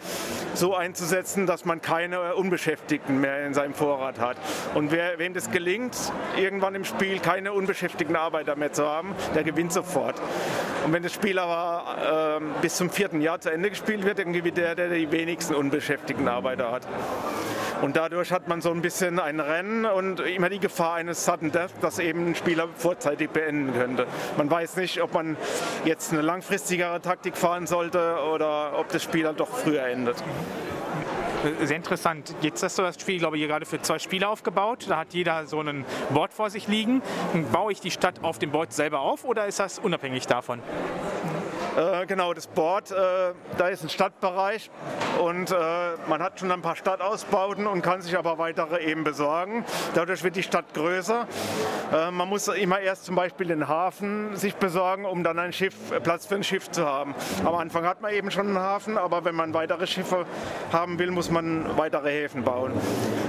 so einzusetzen, dass man keine Unbeschäftigten mehr in seinem Vorrat hat. Und wer, wem das gelingt, irgendwann im Spiel keine unbeschäftigten Arbeiter mehr zu haben, der gewinnt sofort. Und wenn das Spiel aber ähm, bis zum vierten Jahr zu Ende gespielt wird, dann gewinnt der, der die wenigsten unbeschäftigten Arbeiter hat. Und dadurch hat man so ein bisschen ein Rennen und immer die Gefahr eines Sudden Death, dass eben ein Spieler vorzeitig beenden könnte. Man weiß nicht, ob man jetzt eine langfristigere Taktik fahren sollte oder ob das Spiel dann doch früher endet. Sehr interessant. Jetzt hast du das Spiel, glaube ich, hier gerade für zwei Spieler aufgebaut. Da hat jeder so ein Board vor sich liegen. Baue ich die Stadt auf dem Board selber auf oder ist das unabhängig davon? Äh, genau, das Board, äh, da ist ein Stadtbereich und äh, man hat schon ein paar Stadtausbauten und kann sich aber weitere eben besorgen. Dadurch wird die Stadt größer. Äh, man muss immer erst zum Beispiel den Hafen sich besorgen, um dann ein Schiff, äh, Platz für ein Schiff zu haben. Am Anfang hat man eben schon einen Hafen, aber wenn man weitere Schiffe haben will, muss man weitere Häfen bauen.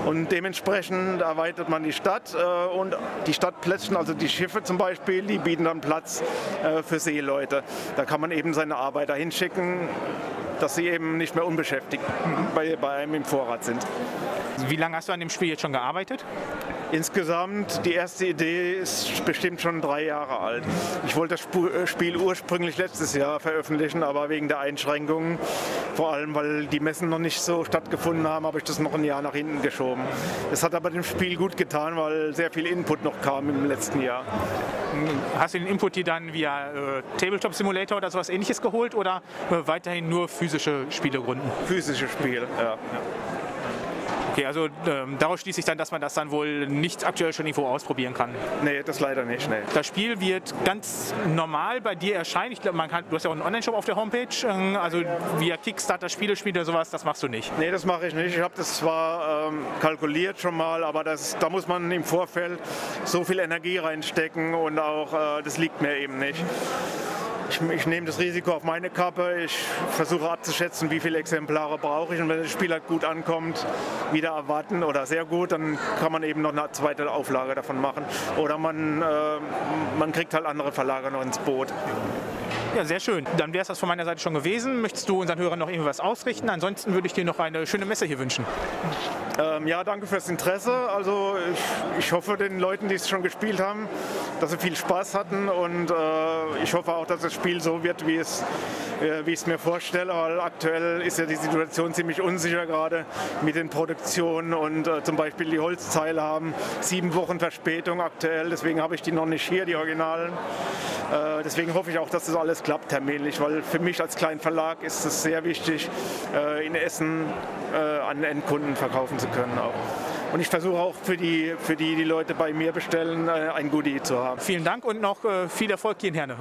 Und dementsprechend erweitert man die Stadt und die Stadtplätze, also die Schiffe zum Beispiel, die bieten dann Platz für Seeleute. Da kann man eben seine Arbeiter hinschicken, dass sie eben nicht mehr unbeschäftigt bei, bei einem im Vorrat sind. Wie lange hast du an dem Spiel jetzt schon gearbeitet? Insgesamt, die erste Idee ist bestimmt schon drei Jahre alt. Ich wollte das äh, Spiel ursprünglich letztes Jahr veröffentlichen, aber wegen der Einschränkungen, vor allem weil die Messen noch nicht so stattgefunden haben, habe ich das noch ein Jahr nach hinten geschoben. Es hat aber dem Spiel gut getan, weil sehr viel Input noch kam im letzten Jahr. Hast du den Input hier dann via äh, Tabletop Simulator oder sowas ähnliches geholt oder äh, weiterhin nur physische Spiele gründen? Physische Spiele, ja. ja. Okay, also ähm, daraus schließe ich dann, dass man das dann wohl nicht aktuell schon irgendwo ausprobieren kann. Nee, das leider nicht. Nee. Das Spiel wird ganz normal bei dir erscheinen. Ich glaube, man kann, du hast ja auch einen Online-Shop auf der Homepage. Ähm, also via Kickstarter Spiele spielt oder sowas, das machst du nicht. Nee, das mache ich nicht. Ich habe das zwar ähm, kalkuliert schon mal, aber das, da muss man im Vorfeld so viel Energie reinstecken und auch äh, das liegt mir eben nicht. Ich, ich, nehme das Risiko auf meine Kappe. Ich versuche abzuschätzen, wie viele Exemplare brauche ich. Und wenn das Spiel halt gut ankommt, wieder erwarten oder sehr gut, dann kann man eben noch eine zweite Auflage davon machen. Oder man, äh, man kriegt halt andere Verlage noch ins Boot. Ja, sehr schön. Dann wäre es das von meiner Seite schon gewesen. Möchtest du unseren Hörern noch irgendwas ausrichten? Ansonsten würde ich dir noch eine schöne Messe hier wünschen. Ähm, ja, danke fürs Interesse. Also ich, ich, hoffe den Leuten, die es schon gespielt haben, dass sie viel Spaß hatten und äh, ich hoffe auch, dass das Spiel so wird, wie, es, äh, wie ich es mir vorstelle, weil aktuell ist ja die Situation ziemlich unsicher gerade mit den Produktionen und äh, zum Beispiel die Holzteile haben sieben Wochen Verspätung aktuell, deswegen habe ich die noch nicht hier, die Originalen. Äh, deswegen hoffe ich auch, dass das alles klappt terminlich, weil für mich als kleinen Verlag ist es sehr wichtig, äh, in Essen äh, an Endkunden verkaufen zu können auch. Und ich versuche auch für die, für die, die Leute bei mir bestellen, ein Goodie zu haben. Vielen Dank und noch viel Erfolg hier in Herne.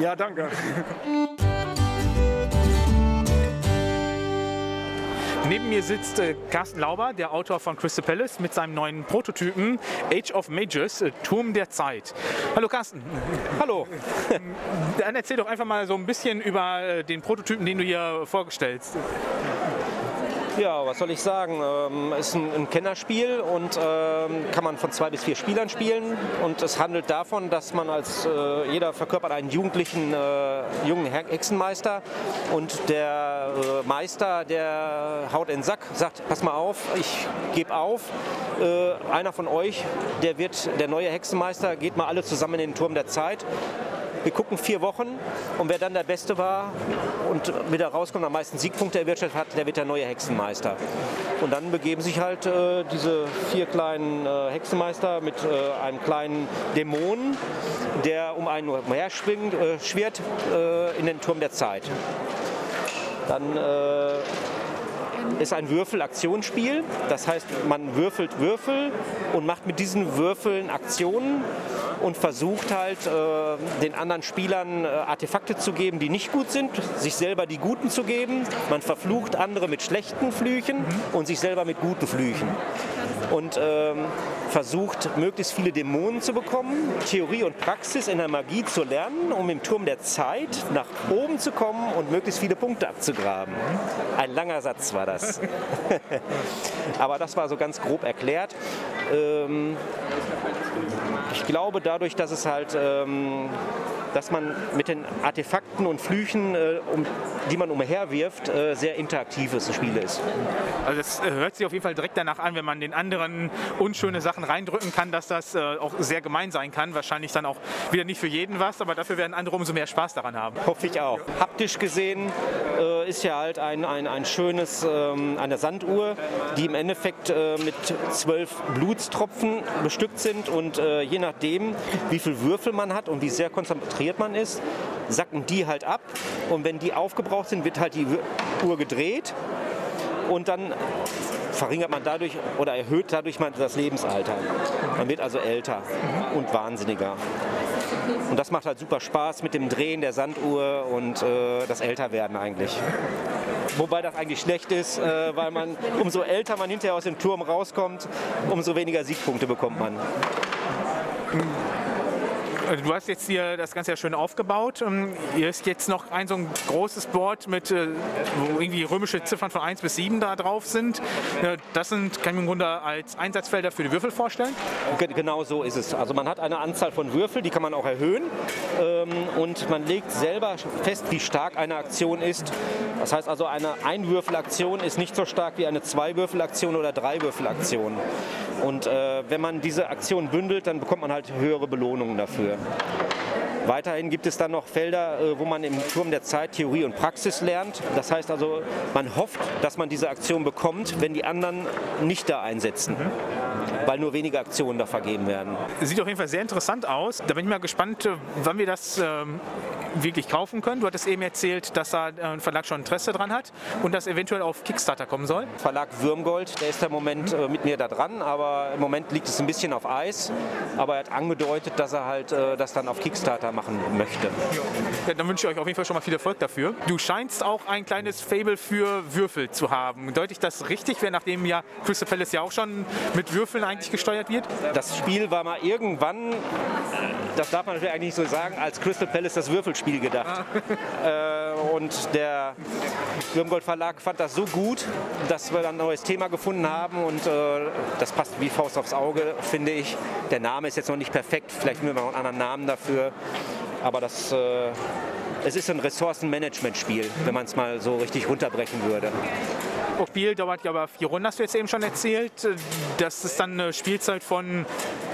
Ja, danke. Neben mir sitzt äh, Carsten Lauber, der Autor von Crystal Palace, mit seinem neuen Prototypen Age of Mages, äh, Turm der Zeit. Hallo Carsten. Hallo. Dann erzähl doch einfach mal so ein bisschen über äh, den Prototypen, den du hier vorgestellst. Ja, was soll ich sagen? Ähm, ist ein, Kennerspiel und ähm, kann man von zwei bis vier Spielern spielen. Und es handelt davon, dass man als äh, jeder verkörpert einen jugendlichen äh, jungen Hexenmeister und der äh, Meister, der haut in den Sack, sagt: Pass mal auf, ich gebe auf. Einer von euch, der wird der neue Hexenmeister, geht mal alle zusammen in den Turm der Zeit. Wir gucken vier Wochen und wer dann der Beste war und wieder rauskommt, am meisten Siegpunkte erwirtschaftet hat, der wird der neue Hexenmeister. Und dann begeben sich halt äh, diese vier kleinen äh, Hexenmeister mit äh, einem kleinen Dämon, der um einen her schwingt, äh, schwirrt äh, in den Turm der Zeit. Dann äh, ist ein Würfel-Aktionsspiel. Das heißt, man würfelt Würfel und macht mit diesen Würfeln Aktionen und versucht halt äh, den anderen Spielern äh, Artefakte zu geben, die nicht gut sind, sich selber die guten zu geben. Man verflucht andere mit schlechten Flüchen und sich selber mit guten Flüchen. Und ähm, versucht, möglichst viele Dämonen zu bekommen, Theorie und Praxis in der Magie zu lernen, um im Turm der Zeit nach oben zu kommen und möglichst viele Punkte abzugraben. Ein langer Satz war das. Aber das war so ganz grob erklärt. Ähm, ich glaube dadurch, dass es halt, ähm, dass man mit den Artefakten und Flüchen, äh, um, die man umherwirft, äh, sehr interaktives Spiel ist. Also es äh, hört sich auf jeden Fall direkt danach an, wenn man den anderen unschöne Sachen reindrücken kann, dass das äh, auch sehr gemein sein kann. Wahrscheinlich dann auch wieder nicht für jeden was, aber dafür werden andere umso mehr Spaß daran haben. Hoffe ich auch. Haptisch gesehen äh, ist ja halt ein, ein, ein schönes, ähm, eine Sanduhr, die im Endeffekt äh, mit zwölf Blutstropfen bestückt sind und äh, je nachdem, wie viel Würfel man hat und wie sehr konzentriert man ist, sacken die halt ab und wenn die aufgebraucht sind, wird halt die Uhr gedreht und dann verringert man dadurch oder erhöht dadurch mal das Lebensalter. Man wird also älter und wahnsinniger. Und das macht halt super Spaß mit dem Drehen der Sanduhr und äh, das Älterwerden eigentlich. Wobei das eigentlich schlecht ist, äh, weil man, umso älter man hinterher aus dem Turm rauskommt, umso weniger Siegpunkte bekommt man. Du hast jetzt hier das Ganze ja schön aufgebaut. Ähm, Hier ist jetzt noch ein so ein großes Board mit, äh, wo irgendwie römische Ziffern von 1 bis 7 da drauf sind. Das sind, kann ich mir im Grunde als Einsatzfelder für die Würfel vorstellen. Ge- Genau so ist es. Also man hat eine Anzahl von Würfel, die kann man auch erhöhen. Ähm, und man legt selber fest, wie stark eine Aktion ist. Das heißt also, eine Einwürfelaktion ist nicht so stark wie eine Zweiwürfelaktion oder Dreiwürfelaktion. Und äh, wenn man diese Aktion bündelt, dann bekommt man halt höhere Belohnungen dafür. Weiterhin gibt es dann noch Felder, äh, wo man im Turm der Zeit Theorie und Praxis lernt. Das heißt also, man hofft, dass man diese Aktion bekommt, wenn die anderen nicht da einsetzen, weil nur wenige Aktionen da vergeben werden. Sieht auf jeden Fall sehr interessant aus. Da bin ich mal gespannt, wann wir das ähm, wirklich kaufen können. Du hattest eben erzählt, dass da äh, ein Verlag schon Interesse dran hat und das eventuell auf Kickstarter kommen soll. Verlag Würmgold, der ist im Moment äh, mit mir da dran, aber im Moment liegt es ein bisschen auf Eis. Aber er hat angedeutet, dass er halt äh, das dann auf Kickstarter machen möchte. Ja, dann wünsche ich euch auf jeden Fall schon mal viel Erfolg dafür. Du scheinst auch ein kleines Fable für Würfel zu haben. Deute ich das richtig, wenn nachdem ja Crystal Palace ja auch schon mit Würfeln eigentlich gesteuert wird? Das Spiel war mal irgendwann, das darf man natürlich eigentlich nicht so sagen, als Crystal Palace das Würfelspiel gedacht. äh, und der Würmgold Verlag fand das so gut, dass wir dann ein neues Thema gefunden haben und äh, das passt wie Faust aufs Auge, finde ich. Der Name ist jetzt noch nicht perfekt, vielleicht finden wir noch einen anderen Namen dafür, aber das, äh, es ist ein Ressourcenmanagement-Spiel, wenn man es mal so richtig runterbrechen würde. Das Spiel dauert ja aber vier Runden, hast du jetzt eben schon erzählt. Das ist dann eine Spielzeit von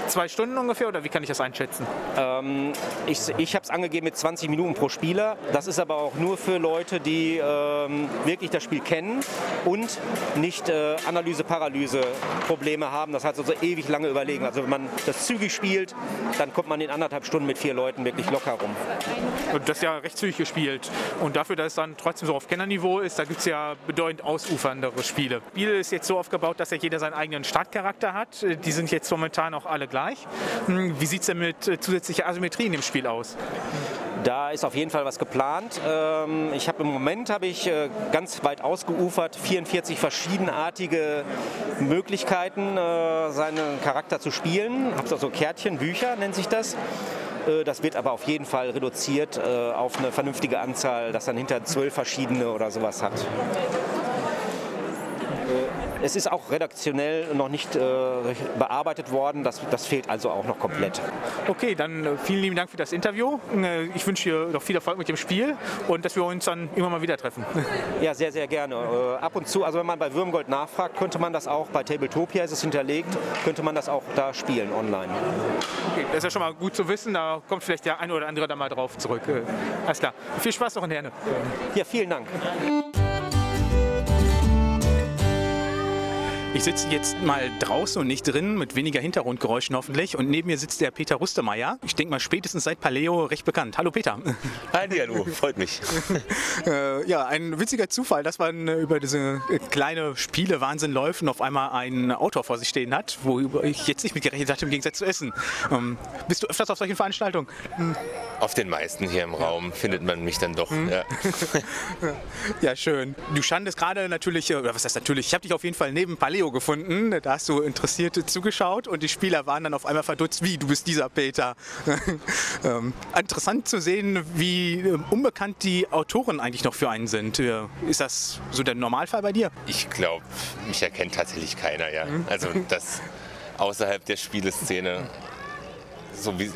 zwei Stunden ungefähr oder wie kann ich das einschätzen? Ähm, ich ich habe es angegeben mit 20 Minuten pro Spieler. Das ist aber auch nur für Leute, die ähm, wirklich das Spiel kennen und nicht äh, Analyse-Paralyse-Probleme haben. Das heißt also ewig lange überlegen. Also wenn man das zügig spielt, dann kommt man in anderthalb Stunden mit vier Leuten wirklich locker rum. Und das ist ja recht zügig gespielt. Und dafür, dass es dann trotzdem so auf Kennerniveau ist, da gibt es ja bedeutend ausuferndere Spiele. Das Spiel ist jetzt so aufgebaut, dass ja jeder seinen eigenen Startcharakter hat. Die sind jetzt momentan auch alle gleich. Hm, Wie sieht es denn mit äh, zusätzlicher Asymmetrie in dem Spiel aus? Da ist auf jeden Fall was geplant. Ähm, ich habe im Moment habe ich äh, ganz weit ausgeufert 44 verschiedenartige Möglichkeiten, äh, seinen Charakter zu spielen. Habe also Kärtchen, Bücher nennt sich das. Das wird aber auf jeden Fall reduziert auf eine vernünftige Anzahl, dass dann hinter zwölf verschiedene oder sowas hat. Äh, Es ist auch redaktionell noch nicht äh, bearbeitet worden. Das, das fehlt also auch noch komplett. Okay, dann äh, vielen lieben Dank für das Interview. Äh, Ich wünsche dir noch viel Erfolg mit dem Spiel und dass wir uns dann immer mal wieder treffen. Ja, sehr, sehr gerne. Äh, ab und zu, also wenn man bei Würmgold nachfragt, könnte man das auch, bei Tabletopia ist es hinterlegt, könnte man das auch da spielen online. Okay, das ist ja schon mal gut zu wissen. Da kommt vielleicht der eine oder andere da mal drauf zurück. Alles klar. Viel Spaß noch in Herne. Ja, vielen Dank. Ich sitze jetzt mal draußen und nicht drin, mit weniger Hintergrundgeräuschen hoffentlich. Und neben mir sitzt der Peter Rustemeyer. Ich denke mal spätestens seit Paleo recht bekannt. Hallo Peter. Hallo, freut mich. äh, ja, ein witziger Zufall, dass man über diese kleine Spiele Wahnsinn läuft und auf einmal einen Autor vor sich stehen hat, worüber ich jetzt nicht mitgerechnet hatte, im Gegensatz zu Essen. Ähm, bist du öfters auf solchen Veranstaltungen? Hm. Auf den meisten hier im Raum findet man mich dann doch. Ja. Ja, schön. Du standest gerade natürlich, äh, oder was heißt natürlich, ich habe dich auf jeden Fall neben Paleo gefunden. Da hast du interessiert zugeschaut und die Spieler waren dann auf einmal verdutzt, wie, du bist dieser Peter. ähm, interessant zu sehen, wie ähm, unbekannt die Autoren eigentlich noch für einen sind. Äh, Ist das so der Normalfall bei dir? Ich glaube, mich erkennt tatsächlich keiner, ja. Also das außerhalb der Spieleszene. So wie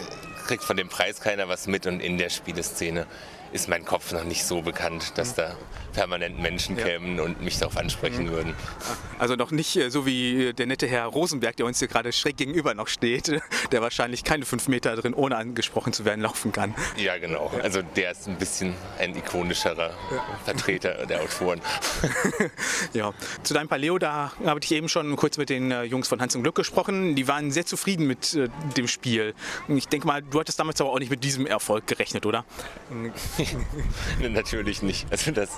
kriegt von dem Preis keiner was mit und in der Spieleszene ist mein Kopf noch nicht so bekannt, dass da permanent Menschen kämen und mich darauf ansprechen würden. Also noch nicht äh, so wie der nette Herr Rosenberg, der uns hier gerade schräg gegenüber noch steht, der wahrscheinlich keine fünf Meter drin, ohne angesprochen zu werden, laufen kann. Ja, genau. Also der ist ein bisschen ein ikonischerer Vertreter der Autoren. Ja, zu deinem Paleo, da habe ich eben schon kurz mit den äh, Jungs von Hans im Glück gesprochen. Die waren sehr zufrieden mit äh, dem Spiel. Ich denke mal, du hattest damals aber auch nicht mit diesem Erfolg gerechnet, oder? Natürlich nicht. Also das,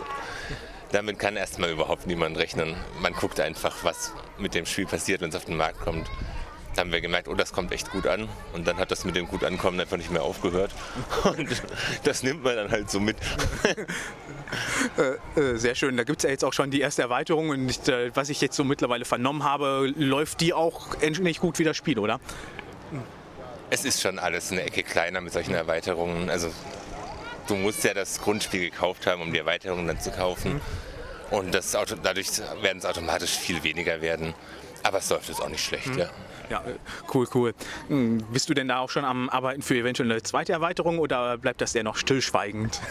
damit kann erstmal überhaupt niemand rechnen. Man guckt einfach, was mit dem Spiel passiert, wenn es auf den Markt kommt. Da haben wir gemerkt, oh, das kommt echt gut an. Und dann hat das mit dem gut ankommen einfach nicht mehr aufgehört. Und das nimmt man dann halt so mit. Äh, äh, sehr schön. Da gibt es ja jetzt auch schon die erste Erweiterung. Und ich, äh, was ich jetzt so mittlerweile vernommen habe, läuft die auch ähnlich gut wie das Spiel, oder? Es ist schon alles eine Ecke kleiner mit solchen Erweiterungen. Also du musst ja das Grundspiel gekauft haben, um die Erweiterungen dann zu kaufen. Und das Auto, dadurch werden es automatisch viel weniger werden. Aber es läuft jetzt auch nicht schlecht, ja. Ja, äh, cool, cool. Hm, Bist du denn da auch schon am Arbeiten für eventuell eine zweite Erweiterung oder bleibt das eher noch stillschweigend?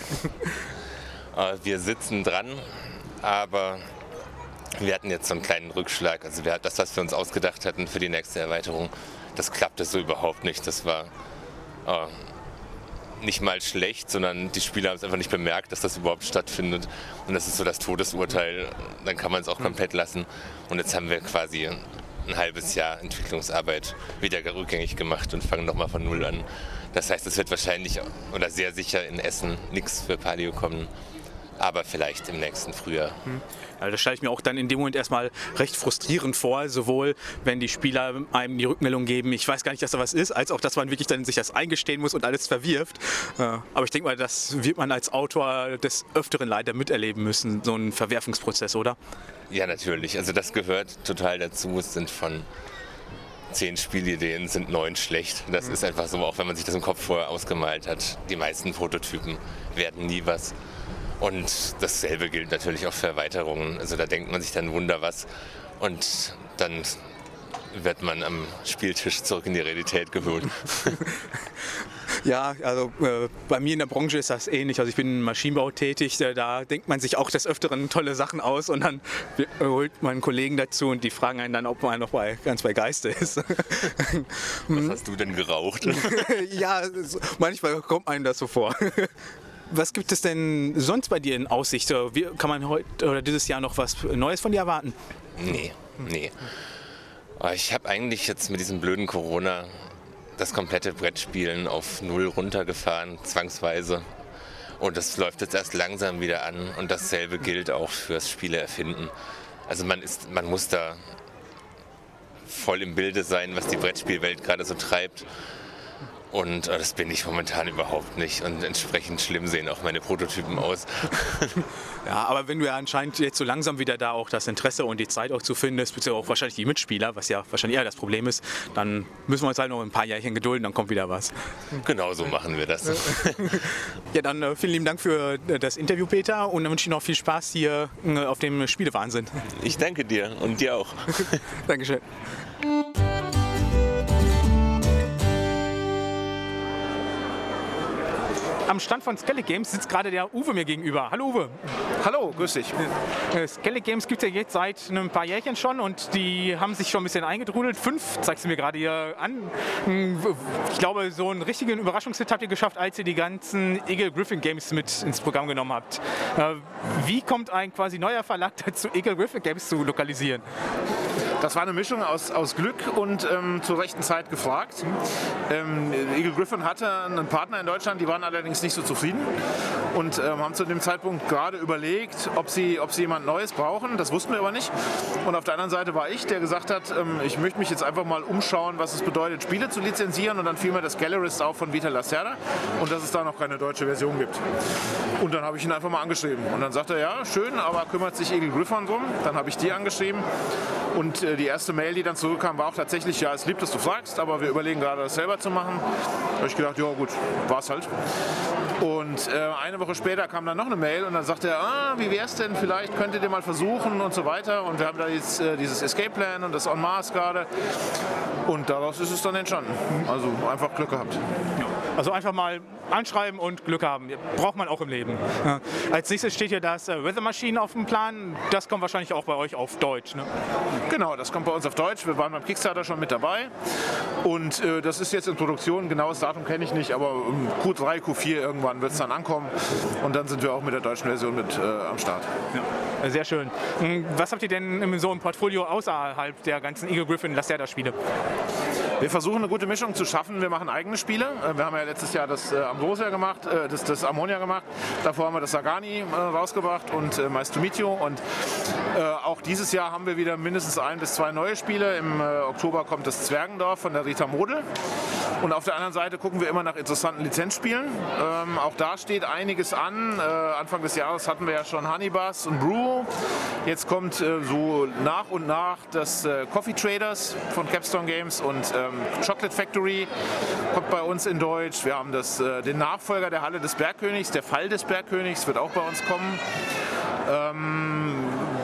Äh, Wir sitzen dran, aber wir hatten jetzt so einen kleinen Rückschlag. Also wir, das, was wir uns ausgedacht hatten für die nächste Erweiterung, das klappte so überhaupt nicht. Das war äh, nicht mal schlecht, sondern die Spieler haben es einfach nicht bemerkt, dass das überhaupt stattfindet. Und das ist so das Todesurteil. Dann kann man es auch komplett lassen. Und jetzt haben wir quasi ein halbes Jahr Entwicklungsarbeit wieder rückgängig gemacht und fangen nochmal von Null an. Das heißt, es wird wahrscheinlich oder sehr sicher in Essen nichts für Palio kommen, aber vielleicht im nächsten Frühjahr. Ja, das stelle ich mir auch dann in dem Moment erstmal recht frustrierend vor, sowohl wenn die Spieler einem die Rückmeldung geben, ich weiß gar nicht, dass da was ist, als auch, dass man wirklich dann sich das eingestehen muss und alles verwirft. Äh, Aber ich denke mal, das wird man als Autor des Öfteren leider miterleben müssen, so ein Verwerfungsprozess, oder? Ja, natürlich. Also das gehört total dazu. Es sind von zehn Spielideen sind neun schlecht. Das ist einfach so, auch wenn man sich das im Kopf vorher ausgemalt hat. Die meisten Prototypen werden nie was. Und dasselbe gilt natürlich auch für Erweiterungen. Also da denkt man sich dann Wunder was. Und dann wird man am Spieltisch zurück in die Realität geholt. Ja, also äh, bei mir in der Branche ist das ähnlich. Also ich bin im Maschinenbau tätig, äh, da denkt man sich auch des Öfteren tolle Sachen aus und dann äh, holt man Kollegen dazu und die fragen einen dann, ob man noch bei, ganz bei Geiste ist. Was hast du denn geraucht? ja, so- manchmal kommt einem das so vor. Was gibt es denn sonst bei dir in Aussicht? Wie, kann man heute oder dieses Jahr noch was Neues von dir erwarten? Nee, nee. Aber ich habe eigentlich jetzt mit diesem blöden Corona das komplette Brettspielen auf Null runtergefahren, zwangsweise. Und das läuft jetzt erst langsam wieder an. Und dasselbe gilt auch fürs Spiele erfinden. Also man, ist, man muss da voll im Bilde sein, was die Brettspielwelt gerade so treibt. Und äh, das bin ich momentan überhaupt nicht. Und entsprechend schlimm sehen auch meine Prototypen aus. Ja, aber wenn du ja anscheinend jetzt so langsam wieder da auch das Interesse und die Zeit auch zu findest, beziehungsweise auch wahrscheinlich die Mitspieler, was ja wahrscheinlich eher das Problem ist, dann müssen wir uns halt noch ein paar Jährchen gedulden, dann kommt wieder was. Genau so machen wir das. Ja, dann äh, vielen lieben Dank für äh, das Interview, Peter, und dann wünsche ich noch viel Spaß hier auf dem Spielewahnsinn. Ich danke dir und dir auch. Dankeschön. Am Stand von Skellig Games sitzt gerade der Uwe mir gegenüber. Hallo Uwe. Hallo, grüß dich. Äh, Skellig Games gibt es ja jetzt seit ein paar Jährchen schon und die haben sich schon ein bisschen eingedrudelt. Fünf zeigst du mir gerade hier an. Hm, Ich glaube, so einen richtigen Überraschungshit habt ihr geschafft, als ihr die ganzen Eagle Griffin Games mit ins Programm genommen habt. Äh, Wie kommt ein quasi neuer Verlag dazu, Eagle Griffin Games zu lokalisieren? Das war eine Mischung aus, aus Glück und ähm, zur rechten Zeit gefragt. Ähm, Eagle Griffin hatte einen Partner in Deutschland, die waren allerdings nicht so zufrieden und ähm, haben zu dem Zeitpunkt gerade überlegt, ob sie, ob sie jemand Neues brauchen. Das wussten wir aber nicht. Und auf der anderen Seite war ich, der gesagt hat, ähm, ich möchte mich jetzt einfach mal umschauen, was es bedeutet, Spiele zu lizenzieren. Und dann fiel mir das Gallerist auf von Vita Lacerda und dass es da noch keine deutsche Version gibt. Und dann habe ich ihn einfach mal angeschrieben. Und dann sagte er, ja, schön, aber kümmert sich Eagle Griffin drum. Dann habe ich die angeschrieben. Und äh, die erste Mail, die dann zurückkam, war auch tatsächlich, ja, es liebt, dass du fragst, aber wir überlegen gerade, das selber zu machen. Da habe ich gedacht, ja gut, war es halt. Und äh, eine Woche später kam dann noch eine Mail und dann sagte er, ah, wie wäre es denn, vielleicht könntet ihr mal versuchen und so weiter. Und wir haben da jetzt äh, dieses Escape Plan und das On Mars gerade. Und daraus ist es dann entstanden. Also einfach Glück gehabt. Also einfach mal anschreiben und Glück haben. Braucht man auch im Leben. Ja. Als nächstes steht hier das äh, Weather Machine auf dem Plan. Das kommt wahrscheinlich auch bei euch auf Deutsch. Ne? Genau, das kommt bei uns auf Deutsch. Wir waren beim Kickstarter schon mit dabei. Und äh, das ist jetzt in Produktion. Genaues Datum kenne ich nicht, aber im Q3, Q4 irgendwann wird es dann ankommen. Und dann sind wir auch mit der deutschen Version mit äh, am Start. Ja. Sehr schön. Hm, was habt ihr denn so im Portfolio außerhalb der ganzen Eagle Griffin Lacerda-Spiele? Wir versuchen eine gute Mischung zu schaffen. Wir machen eigene Spiele. Äh, wir haben ja letztes Jahr das äh, Ambrosia gemacht, äh, das, das Ammonia gemacht. Davor haben wir das Sagani rausgebracht und äh, Nice to Meet You. Und auch dieses Jahr haben wir wieder mindestens ein bis zwei neue Spiele. Im Oktober kommt das Zwergendorf von der Rita Model. Und auf der anderen Seite gucken wir immer nach interessanten Lizenzspielen. Ähm, auch da steht einiges an. Äh, Anfang des Jahres hatten wir ja schon Honeybus und Brew. Jetzt kommt äh, so nach und nach das äh, Coffee Traders von Capstone Games und ähm, Chocolate Factory kommt bei uns in Deutsch. Wir haben das, äh, den Nachfolger der Halle des Bergkönigs, der Fall des Bergkönigs wird auch bei uns kommen. Ähm,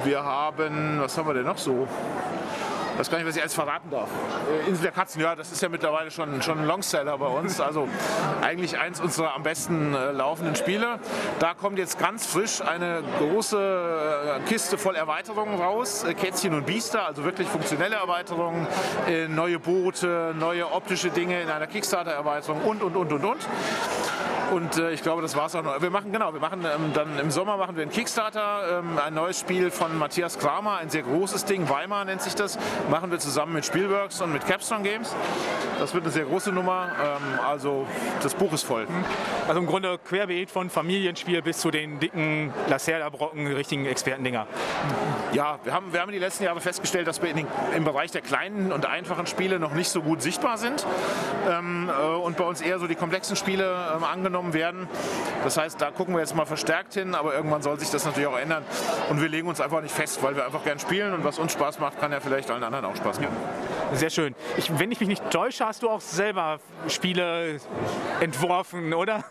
wir haben, was haben wir denn noch so? Weiß gar nicht, was ich alles verraten darf. Äh, Insel der Katzen, ja, das ist ja mittlerweile schon, schon ein Longseller bei uns. Also eigentlich eins unserer am besten äh, laufenden Spiele. Da kommt jetzt ganz frisch eine große äh, Kiste voll Erweiterungen raus. Äh, Kätzchen und Biester, also wirklich funktionelle Erweiterungen, äh, neue Boote, neue optische Dinge in einer Kickstarter-Erweiterung und, und, und, und, und. Und äh, ich glaube, das war es auch noch. Wir machen, genau, wir machen ähm, dann im Sommer machen wir einen Kickstarter, ähm, ein neues Spiel von Matthias Kramer, ein sehr großes Ding, Weimar nennt sich das, machen wir zusammen mit Spielworks und mit Capstone Games. Das wird eine sehr große Nummer, ähm, also das Buch ist voll. Also im Grunde querbeet von Familienspiel bis zu den dicken Lacerda-Brocken, richtigen Expertendinger. Ja, wir haben, wir haben die letzten Jahre festgestellt, dass wir den, im Bereich der kleinen und einfachen Spiele noch nicht so gut sichtbar sind ähm, äh, und bei uns eher so die komplexen Spiele ähm, angenommen werden. Das heißt, da gucken wir jetzt mal verstärkt hin, aber irgendwann soll sich das natürlich auch ändern und wir legen uns einfach nicht fest, weil wir einfach gern spielen und was uns Spaß macht, kann ja vielleicht allen anderen auch Spaß machen. Sehr schön. Ich, wenn ich mich nicht täusche, hast du auch selber Spiele entworfen, oder?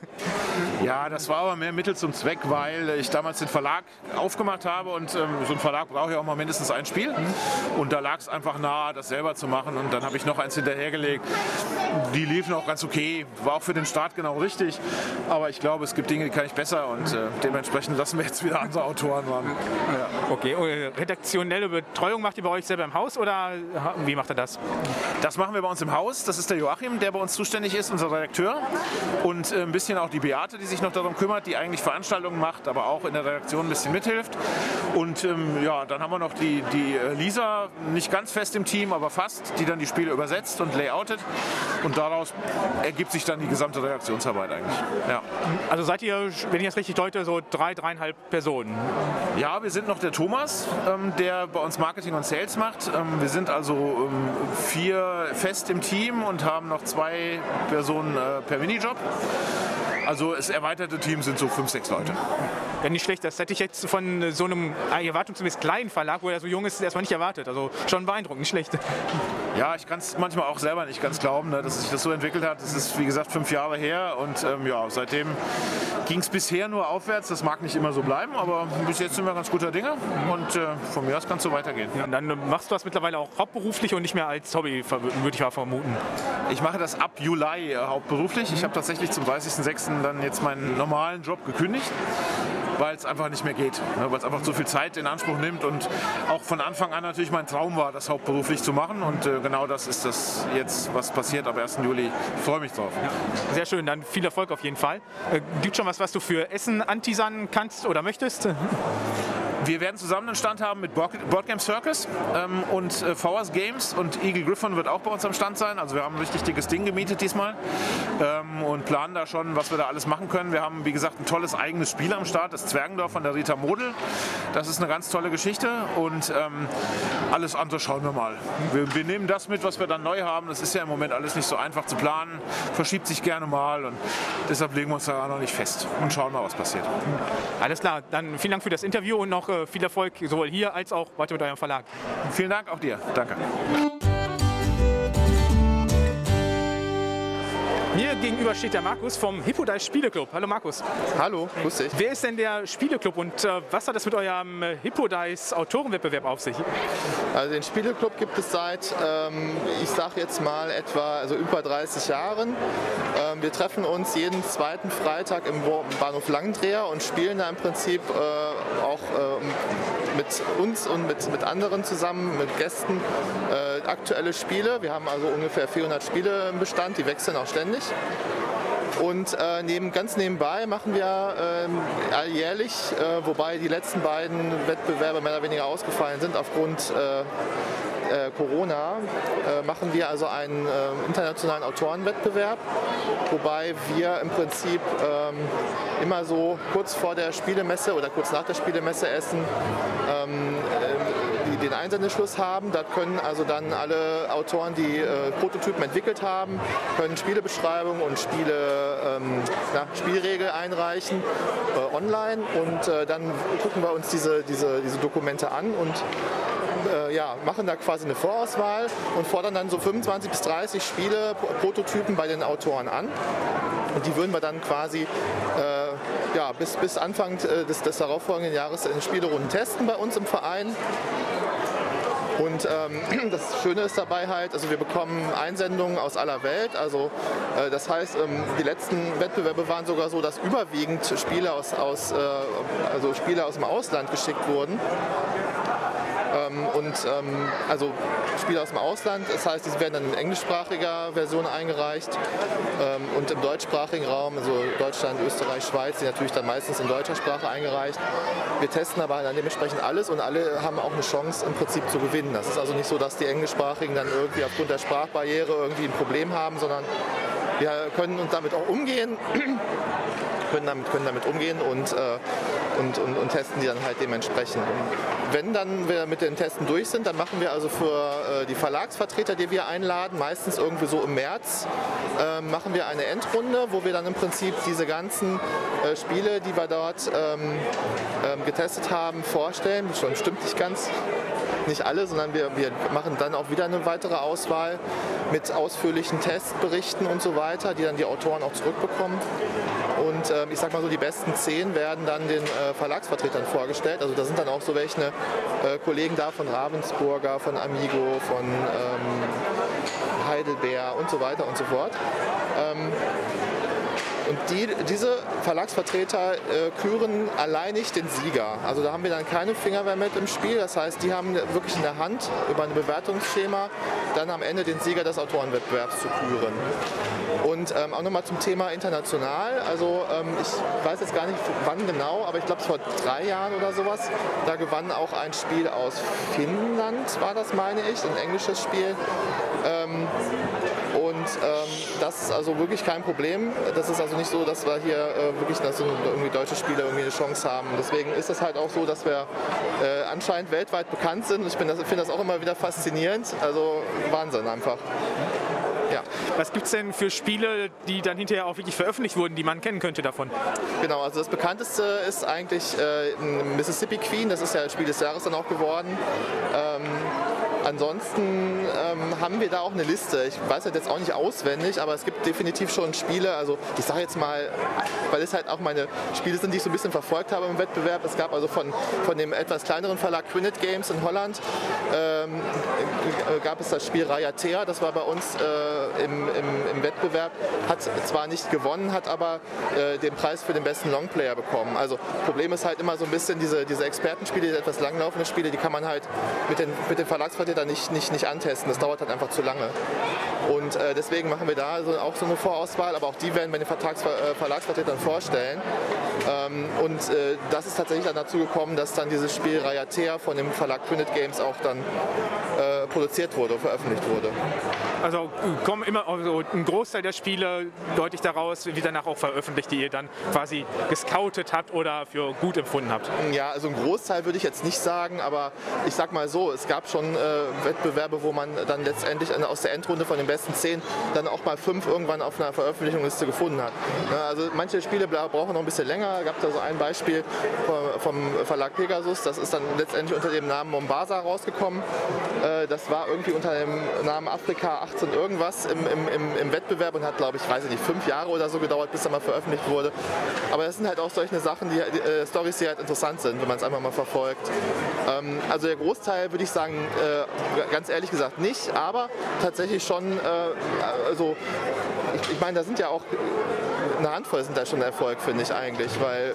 Ja, das war aber mehr Mittel zum Zweck, weil ich damals den Verlag aufgemacht habe und ähm, so ein Verlag braucht ja auch mal mindestens ein Spiel. Und da lag es einfach nahe, das selber zu machen. Und dann habe ich noch eins hinterhergelegt. Die liefen auch ganz okay, war auch für den Start genau richtig. Aber ich glaube, es gibt Dinge, die kann ich besser und äh, dementsprechend lassen wir jetzt wieder andere Autoren ran. Ja. Okay, und äh, redaktionelle Betreuung macht ihr bei euch selber im Haus oder ha- wie macht ihr das? Das machen wir bei uns im Haus. Das ist der Joachim, der bei uns zuständig ist, unser Redakteur. Und äh, ein bisschen auch die Beate, die sich noch darum kümmert, die eigentlich Veranstaltungen macht, aber auch in der Redaktion ein bisschen mithilft. Und ähm, ja, dann haben wir noch die, die äh, Lisa, nicht ganz fest im Team, aber fast, die dann die Spiele übersetzt und layoutet. Und daraus ergibt sich dann die gesamte Redaktionsarbeit eigentlich. Ja. Also seid ihr, wenn ich das richtig deute, so drei, dreieinhalb Personen? Ja, wir sind noch der Thomas, ähm, der bei uns Marketing und Sales macht. Ähm, wir sind also ähm, vier fest im Team und haben noch zwei Personen äh, per Minijob. Also das erweiterte Team sind so fünf, sechs Leute. Ja, nicht schlecht. Das hätte ich jetzt von so einem äh, erwartungsgemäß kleinen Verlag, wo er so jung ist, erstmal nicht erwartet. Also schon beeindruckend, nicht schlecht. Ja, ich kann es manchmal auch selber nicht ganz glauben, ne, dass sich das so entwickelt hat. Das ist, wie gesagt, fünf Jahre her und ähm, ja, seitdem ging es bisher nur aufwärts. Das mag nicht immer so bleiben, aber bis jetzt sind wir ganz guter Dinge und äh, von mir aus kann es so weitergehen. Ja, und dann äh, machst du das mittlerweile auch hauptberuflich und nicht mehr als Hobby, würde ich mal vermuten. Ich mache das ab Juli äh, hauptberuflich. Ich habe tatsächlich zum 30.06. dann jetzt meinen normalen Job gekündigt, weil es einfach nicht mehr geht. Ne, weil es einfach zu viel Zeit in Anspruch nimmt und auch von Anfang an natürlich mein Traum war, das hauptberuflich zu machen. Und äh, genau das ist das jetzt, was passiert ab 1. Juli. Ich freue mich drauf. Sehr schön, dann viel Erfolg auf jeden Fall. Äh, gibt schon was, was du für Essen anteasern kannst oder möchtest? Wir werden zusammen einen Stand haben mit Board Game Circus ähm, und äh, VS Games und Eagle Griffon wird auch bei uns am Stand sein. Also wir haben ein richtig dickes Ding gemietet diesmal ähm, und planen da schon, was wir da alles machen können. Wir haben, wie gesagt, ein tolles eigenes Spiel am Start, das Zwergendorf von der Rita Model. Das ist eine ganz tolle Geschichte und ähm, alles andere schauen wir mal. Wir, wir nehmen das mit, was wir dann neu haben. Das ist ja im Moment alles nicht so einfach zu planen, verschiebt sich gerne mal und deshalb legen wir uns da noch nicht fest und schauen mal, was passiert. Alles klar, dann vielen Dank für das Interview und noch viel Erfolg sowohl hier als auch weiter mit eurem Verlag. Vielen Dank auch dir. Danke. Mir gegenüber steht der Markus vom Hippodice Spieleclub. Hallo Markus. Hallo, grüß dich. Wer ist denn der Spieleclub und äh, was hat das mit eurem äh, Hippodice Autorenwettbewerb auf sich? Also den Spieleclub gibt es seit, ähm, ich sag jetzt mal etwa, also über 30 Jahren. Ähm, wir treffen uns jeden zweiten Freitag im Bahnhof Langdreher und spielen da im Prinzip äh, auch ähm, mit uns und mit, mit anderen zusammen, mit Gästen, äh, aktuelle Spiele. Wir haben also ungefähr 400 Spiele im Bestand, die wechseln auch ständig. Und äh, neben, ganz nebenbei machen wir äh, alljährlich, äh, wobei die letzten beiden Wettbewerbe mehr oder weniger ausgefallen sind aufgrund äh, äh, Corona, äh, machen wir also einen internationalen Autorenwettbewerb, wobei wir im Prinzip ähm, immer so kurz vor der Spielemesse oder kurz nach der Spielemesse essen. Den Einsendeschluss haben. Da können also dann alle Autoren, die äh, Prototypen entwickelt haben, können Spielebeschreibungen und Spiele, ähm, na, Spielregel einreichen äh, online und äh, dann gucken wir uns diese, diese, diese Dokumente an und äh, ja, machen da quasi eine Vorauswahl und fordern dann so 25 bis 30 Spiele, Prototypen bei den Autoren an. Und die würden wir dann quasi äh, ja, bis, bis Anfang äh, des, des darauffolgenden Jahres in Spielerunden testen bei uns im Verein. Und ähm, das Schöne ist dabei halt, also wir bekommen Einsendungen aus aller Welt. Also äh, das heißt, ähm, die letzten Wettbewerbe waren sogar so, dass überwiegend Spiele aus, aus, äh, also Spiele aus dem Ausland geschickt wurden. Ähm, und ähm, also Spiele aus dem Ausland, das heißt, die werden dann in englischsprachiger Version eingereicht ähm, und im deutschsprachigen Raum, also Deutschland, Österreich, Schweiz, die natürlich dann meistens in deutscher Sprache eingereicht. Wir testen aber dann dementsprechend alles und alle haben auch eine Chance im Prinzip zu gewinnen. Das ist also nicht so, dass die englischsprachigen dann irgendwie aufgrund der Sprachbarriere irgendwie ein Problem haben, sondern wir können uns damit auch umgehen können damit, können damit umgehen und, äh, und, und, und, testen die dann halt dementsprechend. Und wenn dann wir mit den Testen durch sind, dann machen wir also für äh, die Verlagsvertreter, die wir einladen, meistens irgendwie so im März, äh, machen wir eine Endrunde, wo wir dann im Prinzip diese ganzen äh, Spiele, die wir dort ähm, ähm, getestet haben, vorstellen. Schon stimmt nicht ganz, nicht alle, sondern wir, wir machen dann auch wieder eine weitere Auswahl mit ausführlichen Testberichten und so weiter, die dann die Autoren auch zurückbekommen. Und äh, ich sag mal so, die besten zehn werden dann den äh, Verlagsvertretern vorgestellt. Also da sind dann auch so welche äh, Kollegen da von Ravensburger, von Amigo, von ähm, Heidelbeer und so weiter und so fort. Ähm, und die, diese Verlagsvertreter äh, küren alleinig den Sieger. Also da haben wir dann keine Fingerwehr mit im Spiel. Das heißt, die haben wirklich in der Hand über ein Bewertungsschema dann am Ende den Sieger des Autorenwettbewerbs zu küren. Und ähm, auch nochmal zum Thema international. Also ähm, ich weiß jetzt gar nicht wann genau, aber ich glaube es vor drei Jahren oder sowas. Da gewann auch ein Spiel aus Finnland, war das meine ich, ein englisches Spiel. Ähm, und ähm, das ist also wirklich kein Problem. Das ist also nicht so, dass wir hier äh, wirklich dass irgendwie deutsche Spieler irgendwie eine Chance haben. Deswegen ist es halt auch so, dass wir äh, anscheinend weltweit bekannt sind. Ich finde das, find das auch immer wieder faszinierend. Also Wahnsinn einfach. Ja. Was gibt es denn für Spiele, die dann hinterher auch wirklich veröffentlicht wurden, die man kennen könnte davon? Genau, also das bekannteste ist eigentlich äh, Mississippi Queen, das ist ja das Spiel des Jahres dann auch geworden. Ähm, Ansonsten ähm, haben wir da auch eine Liste. Ich weiß halt jetzt auch nicht auswendig, aber es gibt definitiv schon Spiele. Also ich sage jetzt mal, weil es halt auch meine Spiele sind, die ich so ein bisschen verfolgt habe im Wettbewerb. Es gab also von, von dem etwas kleineren Verlag Quinnet Games in Holland ähm, gab es das Spiel Rayatea. Das war bei uns äh, im, im, im, Wettbewerb. Hat zwar nicht gewonnen, hat aber äh, den Preis für den besten Longplayer bekommen. Also Problem ist halt immer so ein bisschen diese, diese Expertenspiele, diese etwas langlaufenden Spiele, die kann man halt mit den, mit den Verlagsvertretern nicht, nicht, nicht antesten. Das dauert halt einfach zu lange. Und äh, deswegen machen wir da so, auch so eine Vorauswahl, aber auch die werden wir den Vertrags äh, Verlagsvertretern vorstellen. Ähm, und äh, das ist tatsächlich dann dazu gekommen, dass dann dieses Spiel Rayatea von dem Verlag Trinit Games auch dann äh, produziert wurde, veröffentlicht wurde. Also kommen immer also ein Großteil der Spiele deutlich daraus, wie danach auch veröffentlicht, die ihr dann quasi gescoutet habt oder für gut empfunden habt. Ja, also ein Großteil würde ich jetzt nicht sagen, aber ich sag mal so, es gab schon äh, Wettbewerbe, wo man dann letztendlich aus der Endrunde von den besten zehn dann auch mal fünf irgendwann auf einer Veröffentlichungsliste gefunden hat. Ja, also manche Spiele brauchen noch ein bisschen länger. Es gab da so ein Beispiel vom Verlag Pegasus, das ist dann letztendlich unter dem Namen Mombasa rausgekommen. Äh, das war irgendwie unter dem Namen Afrika 18 irgendwas im, im, im, Wettbewerb und hat, glaube ich, weiß ich nicht, fünf Jahre oder so gedauert, bis er mal veröffentlicht wurde. Aber das sind halt auch solche Sachen, die, die äh, Stories, die halt interessant sind, wenn man es einfach mal verfolgt. Ähm, also der Großteil würde ich sagen, äh, ganz ehrlich gesagt nicht, aber tatsächlich schon, äh, also ich, ich meine, da sind ja auch eine Handvoll sind da schon Erfolg, finde ich eigentlich, weil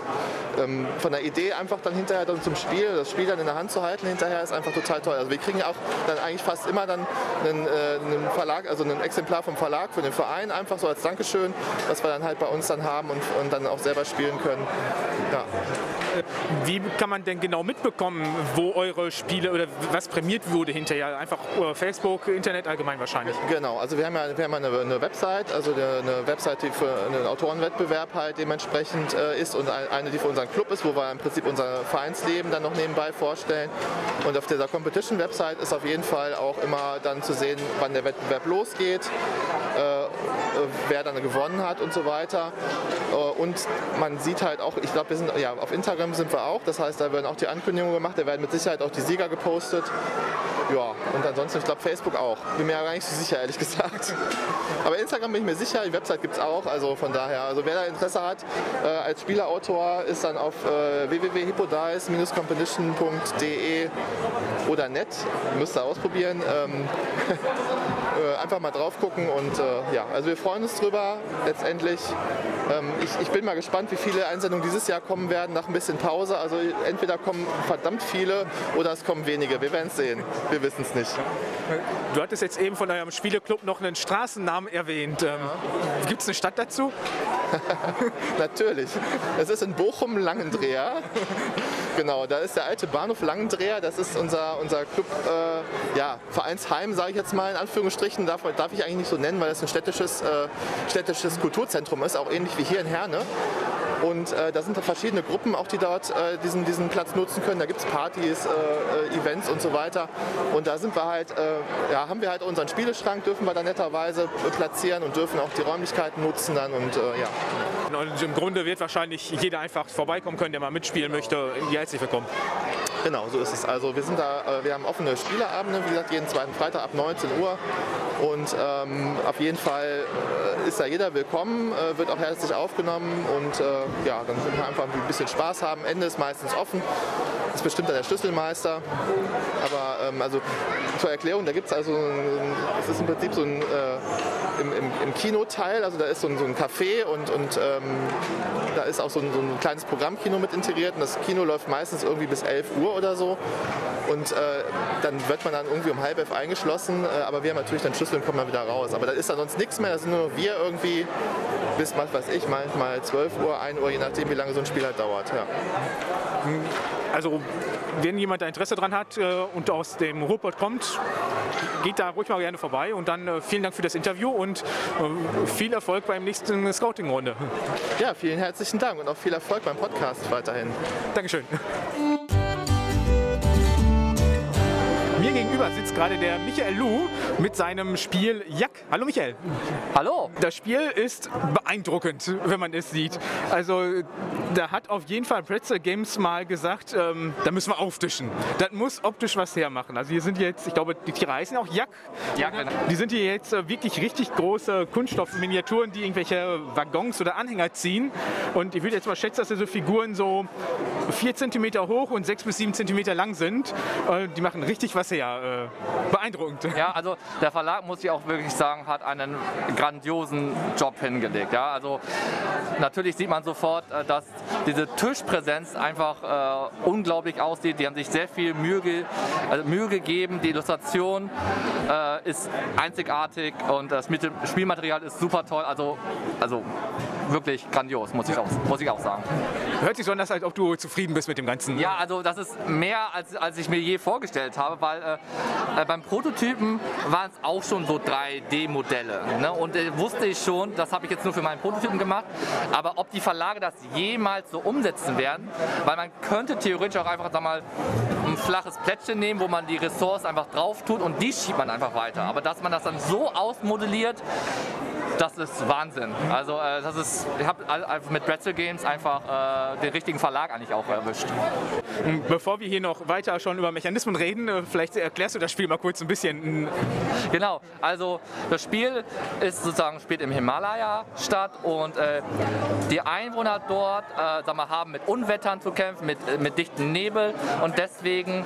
ähm, von der Idee einfach dann hinterher dann zum Spiel, das Spiel dann in der Hand zu halten, hinterher ist einfach total toll. Also wir kriegen auch dann eigentlich fast immer dann einen, äh, einen Verlag, also ein Exemplar vom Verlag für den Verein, einfach so als Dankeschön, was wir dann halt bei uns dann haben und, und dann auch selber spielen können. Ja. Wie kann man denn genau mitbekommen, wo eure Spiele oder was prämiert wurde hinterher? Einfach Facebook, Internet allgemein wahrscheinlich? Genau, also wir haben ja, wir haben eine, eine Website, also eine Website, die für einen Autorenwettbewerb halt dementsprechend äh, ist und eine, die für unseren Club ist, wo wir im Prinzip unser Vereinsleben dann noch nebenbei vorstellen. Und auf dieser Competition-Website ist auf jeden Fall auch immer dann zu sehen, wann der Wettbewerb losgeht. Äh, wer dann gewonnen hat und so weiter. Äh, und man sieht halt auch, ich glaube, wir sind ja auf Instagram sind wir auch, das heißt, da werden auch die Ankündigungen gemacht, da werden mit Sicherheit auch die Sieger gepostet. Ja, und ansonsten, ich glaube, Facebook auch. Bin mir ja gar nicht so sicher, ehrlich gesagt. Aber Instagram bin ich mir sicher, die Website gibt es auch, also von daher. Also wer da Interesse hat, äh, als Spielerautor ist dann auf äh, www.hippodice-competition.de oder net, müsst ihr ausprobieren. Ähm, äh, einfach mal drauf gucken und äh, ja, also wir freuen uns drüber letztendlich. Ähm, ich, ich, bin mal gespannt, wie viele Einsendungen dieses Jahr kommen werden nach ein bisschen Pause. Also entweder kommen verdammt viele oder es kommen wenige. Wir werden es sehen. Wir wissen es nicht. Du hattest jetzt eben von eurem Spieleclub noch einen Straßennamen erwähnt. Ähm, Gibt es eine Stadt dazu? Natürlich. Es ist in Bochum Langendreher. genau, da ist der alte Bahnhof Langendreher. Das ist unser, unser Club, äh, ja, Vereinsheim, sage ich jetzt mal in Anführungsstrichen. Darf, darf ich eigentlich nicht so nennen, weil es ein städtisches, äh, städtisches Kulturzentrum ist, auch ähnlich wie hier in Herne. Und äh, da sind verschiedene Gruppen auch, die dort äh, diesen, diesen Platz nutzen können. Da gibt es Partys, äh, äh, Events und so weiter. Und da sind wir halt, äh, ja, haben wir halt unseren Spieleschrank, dürfen wir da netterweise platzieren und dürfen auch die Räumlichkeiten nutzen dann und äh, ja. Und im Grunde wird wahrscheinlich jeder einfach vorbeikommen können, der mal mitspielen möchte. Herzlich willkommen. Genau, so ist es. Also wir sind da, wir haben offene Spieleabende, wie gesagt, jeden zweiten Freitag ab 19 Uhr. Und ähm, auf jeden Fall ist da jeder willkommen, äh, wird auch herzlich aufgenommen und äh, ja, dann können wir einfach ein bisschen Spaß haben. Ende ist meistens offen, ist bestimmt dann der Schlüsselmeister. Aber ähm, also zur Erklärung, da gibt es also, es ist im Prinzip so ein, äh, im, im, im Kinoteil, also da ist so ein, so ein Café und, und ähm, da ist auch so ein, so ein kleines Programmkino mit integriert und das Kino läuft meistens irgendwie bis 11 Uhr oder so. Und äh, dann wird man dann irgendwie um halb elf eingeschlossen, äh, aber wir haben natürlich dann Schlüssel und kommen dann wieder raus. Aber da ist dann sonst nichts mehr, da sind nur wir irgendwie bis, was weiß ich, manchmal 12 Uhr, 1 Uhr, je nachdem, wie lange so ein Spiel halt dauert. Ja. Also wenn jemand da Interesse dran hat äh, und aus dem Ruhrpott kommt, geht da ruhig mal gerne vorbei und dann äh, vielen Dank für das Interview und äh, viel Erfolg beim nächsten Scouting-Runde. Ja, vielen herzlichen Dank und auch viel Erfolg beim Podcast weiterhin. Dankeschön. Gegenüber sitzt gerade der Michael Lu mit seinem Spiel Jack. Hallo Michael. Hallo. Das Spiel ist beeindruckend, wenn man es sieht. Also da hat auf jeden Fall Pretzel Games mal gesagt, ähm, da müssen wir auftischen. Das muss optisch was hermachen. Also hier sind jetzt, ich glaube, die Tiere heißen auch Jack. Ja, genau. Die sind hier jetzt äh, wirklich richtig große Kunststoffminiaturen, die irgendwelche Waggons oder Anhänger ziehen. Und ich würde jetzt mal schätzen, dass diese Figuren so 4 cm hoch und 6 bis 7 cm lang sind. Äh, die machen richtig was her. Äh, beeindruckend. Ja, also der Verlag, muss ich auch wirklich sagen, hat einen grandiosen Job hingelegt. Ja, also natürlich sieht man sofort, äh, dass diese Tischpräsenz einfach äh, unglaublich aussieht. Die haben sich sehr viel Mühe, ge also Mühe gegeben. Die Illustration äh, ist einzigartig und das Spielmaterial ist super toll. Also, also wirklich grandios, muss ich auch, muss ich auch sagen. Hört sich so an, als ob du zufrieden bist mit dem Ganzen. Ja, also das ist mehr, als, als ich mir je vorgestellt habe, weil äh, äh beim Prototypen waren es auch schon so 3D-Modelle. Ne? Und äh, wusste ich schon, das habe ich jetzt nur für meinen Prototypen gemacht, aber ob die Verlage das jemals so umsetzen werden, weil man könnte theoretisch auch einfach sag mal, ein flaches Plättchen nehmen, wo man die Ressource einfach drauf tut und die schiebt man einfach weiter. Aber dass man das dann so ausmodelliert, das ist Wahnsinn. Also äh, das ist, ich habe mit Bretzel Games einfach äh, den richtigen Verlag eigentlich auch erwischt. Bevor wir hier noch weiter schon über Mechanismen reden, äh, vielleicht erklärst du das Spiel mal kurz ein bisschen. Genau, also das Spiel ist sozusagen spielt im Himalaya statt und äh, die Einwohner dort äh, sagen wir, haben mit Unwettern zu kämpfen, mit, äh, mit dichten Nebel und deswegen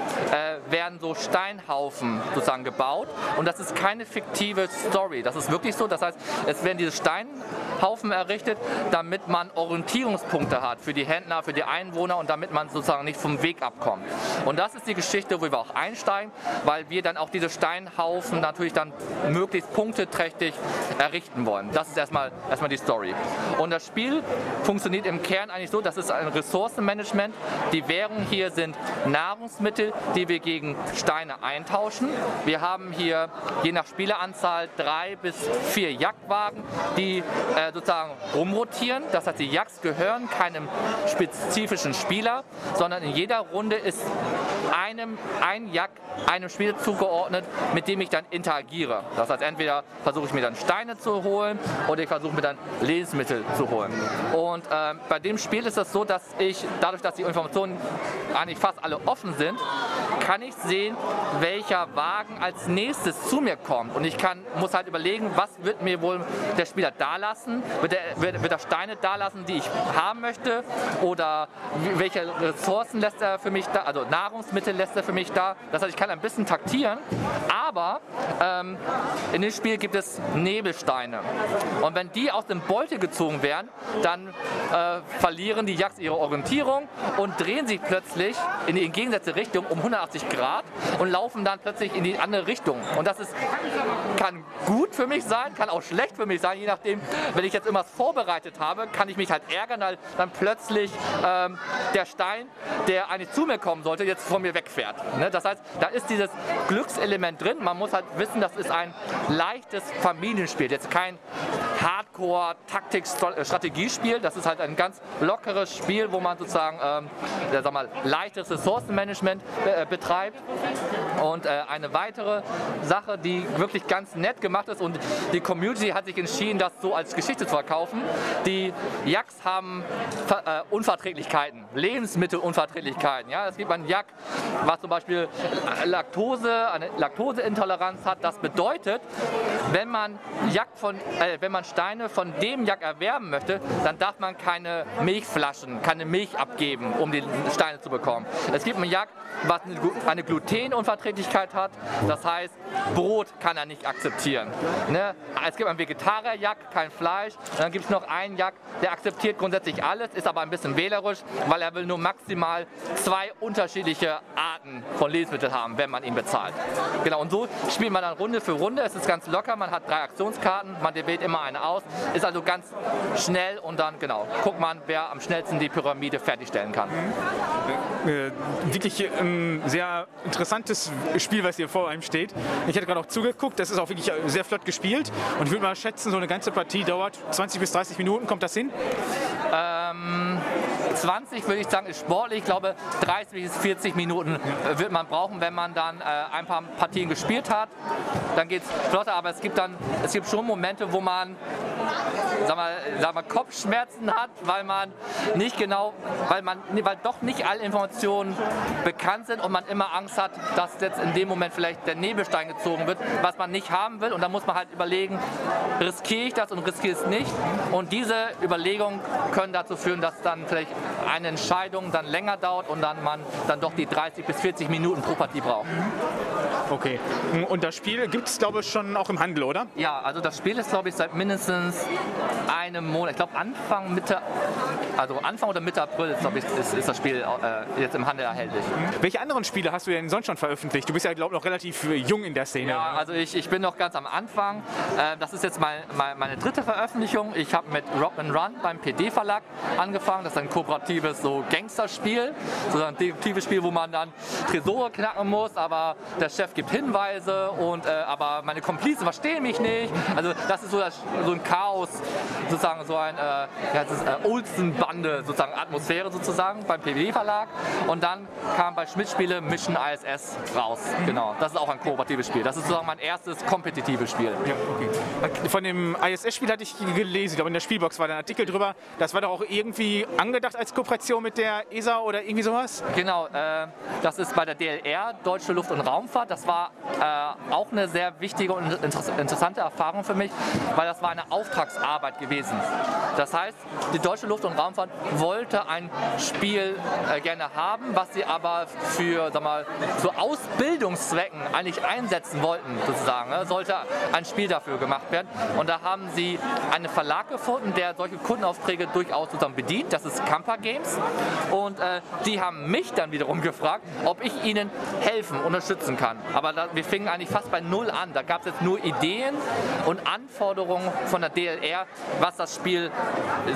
werden so Steinhaufen sozusagen gebaut und das ist keine fiktive Story. Das ist wirklich so. Das heißt, es werden diese Steinhaufen errichtet, damit man Orientierungspunkte hat für die Händler, für die Einwohner und damit man sozusagen nicht vom Weg abkommt. Und das ist die Geschichte, wo wir auch einsteigen, weil wir dann auch diese Steinhaufen natürlich dann möglichst punkteträchtig errichten wollen. Das ist erstmal, erstmal die Story. Und das Spiel funktioniert im Kern eigentlich so, das ist ein Ressourcenmanagement. Die Währung hier sind Nahrungsmittel, die wir gegen Steine eintauschen. Wir haben hier je nach Spieleranzahl drei bis vier Jagdwagen Wagen, die äh, sozusagen rumrotieren. Das heißt, die Jacks gehören keinem spezifischen Spieler, sondern in jeder Runde ist einem, ein Jack einem Spieler zugeordnet, mit dem ich dann interagiere. Das heißt, entweder versuche ich mir dann Steine zu holen oder ich versuche mir dann Lebensmittel zu holen. Und äh, bei dem Spiel ist es so, dass ich, dadurch, dass die Informationen eigentlich fast alle offen sind, kann ich sehen, welcher Wagen als nächstes zu mir kommt. Und ich kann, muss halt überlegen, was wird mir wohl der Spieler da lassen? Wird wird, wird er Steine da lassen, die ich haben möchte? Oder welche Ressourcen lässt er für mich da? Also Nahrungsmittel lässt er für mich da? Das heißt, ich kann ein bisschen taktieren, aber ähm, in dem Spiel gibt es Nebelsteine. Und wenn die aus dem Beutel gezogen werden, dann äh, verlieren die Jacks ihre Orientierung und drehen sich plötzlich in die entgegengesetzte Richtung um 180 Grad und laufen dann plötzlich in die andere Richtung. Und das ist, kann gut für mich sein, kann auch schlecht für mich sein, je nachdem, wenn ich jetzt irgendwas vorbereitet habe, kann ich mich halt ärgern, weil dann plötzlich ähm, der Stein, der eigentlich zu mir kommen sollte, jetzt von mir wegfährt. Ne? Das heißt, da ist dieses Glückselement drin. Man muss halt wissen, das ist ein leichtes Familienspiel. Jetzt kein Hardcore-Taktik-Strategiespiel. Das ist halt ein ganz lockeres Spiel, wo man sozusagen ähm, sag mal, leichtes Ressourcenmanagement äh, betreibt. Und äh, eine weitere Sache, die wirklich ganz nett gemacht ist und die Community hat sich entschieden, das so als Geschichte zu verkaufen. Die Jacks haben äh, Unverträglichkeiten, Lebensmittelunverträglichkeiten. Ja? Es gibt ein Jack, was zum Beispiel Laktose, eine Laktoseintoleranz hat. Das bedeutet, wenn man, Jack von, äh, wenn man Steine von dem Jack erwerben möchte, dann darf man keine Milchflaschen, keine Milch abgeben, um die Steine zu bekommen. Es gibt einen Jack, was eine Glutenunverträglichkeit hat. Das heißt, Brot kann er nicht akzeptieren. Ne? Es gibt einen Vegetarier-Jack, kein Fleisch. Und dann gibt es noch einen Jack, der akzeptiert grundsätzlich alles, ist aber ein bisschen wählerisch, weil er will nur maximal zwei unterschiedliche Arten von Lebensmitteln haben, wenn man ihn bezahlt. Genau, und so spielt man dann Runde für Runde. Es ist ganz locker, man hat drei Aktionskarten, man wählt immer eine aus, ist also ganz schnell und dann, genau, guckt man, wer am schnellsten die Pyramide fertigstellen kann. Äh, wirklich ein sehr interessantes Spiel, was hier vor einem steht. Ich hatte gerade auch zugeguckt, das ist auch wirklich sehr flott gespielt und ich würde mal schätzen, so eine ganze Partie dauert 20 bis 30 Minuten, kommt das hin? Ähm, 20 würde ich sagen, ist sportlich. Ich glaube, 30 bis 40 Minuten äh, wird man brauchen, wenn man dann äh, ein paar Partien gespielt hat. Dann geht es flotter, aber es gibt dann, es gibt schon Momente, wo man sag mal, sag mal, Kopfschmerzen hat, weil man nicht genau, weil man, weil doch nicht alle Informationen bekannt sind und man immer Angst hat, dass jetzt in dem Moment vielleicht der Nebelstein gezogen wird, was man nicht haben will. Und da muss man halt überlegen, riskiere ich das und riskiere es nicht. Und diese Überlegungen können dazu führen, dass dann vielleicht eine Entscheidung dann länger dauert und dann man dann doch die 30 bis 40 Minuten pro Partie braucht. Okay. Und das Spiel gibt es, glaube ich, schon auch im Handel, oder? Ja, also das Spiel ist, glaube ich, seit mindestens einem Monat, ich glaube Anfang, Mitte, also Anfang oder Mitte April, glaube ich, ist, ist, das Spiel äh, jetzt im Handel erhältlich. Welche anderen Spiele hast du denn sonst schon veröffentlicht? Du bist ja, glaube ich, noch relativ jung in der Szene. Ja, also ich, ich bin noch ganz am Anfang. Äh, das ist jetzt mein, mein, meine dritte Veröffentlichung. Ich habe mit Rock and Run beim PD-Verlag angefangen. Das ist ein kooperatives so Gangsterspiel, so ein detektives Spiel, wo man dann Tresore knacken muss, aber der Chef gibt Hinweise und äh, aber meine Komplizen verstehen mich nicht. Also das ist so, das, so ein Chaos, sozusagen so ein äh, ja, äh, Olsen-Bande sozusagen Atmosphäre sozusagen beim PWD-Verlag. Und dann kam bei Schmidt-Spiele Mission ISS raus. Genau, das ist auch ein kooperatives Spiel. Das ist sozusagen mein erstes kompetitives Spiel. Ja, okay. Von dem ISS-Spiel hatte ich gelesen, ich glaube in der Spielbox war da ein Artikel drüber. Das war doch auch irgendwie angedacht als Kooperation mit der ESA oder irgendwie sowas? Genau, äh, das ist bei der DLR, Deutsche Luft- und Raumfahrt. Das war äh, auch eine sehr wichtige und interessante Erfahrung für mich, weil das war eine Auftragsarbeit gewesen. Das heißt, die Deutsche Luft- und Raumfahrt wollte ein Spiel äh, gerne haben, was sie aber für sag mal, zu Ausbildungszwecken eigentlich einsetzen wollten, sozusagen. Ne? Sollte ein Spiel dafür gemacht werden. Und da haben sie einen Verlag gefunden, der solche Kundenaufträge durchaus sozusagen bedient. Das ist Kampa Games. Und äh, die haben mich dann wiederum gefragt, ob ich ihnen helfen, unterstützen kann. Aber da, wir fingen eigentlich fast bei Null an. Da gab es jetzt nur Ideen und Anforderungen von der DLR, was das Spiel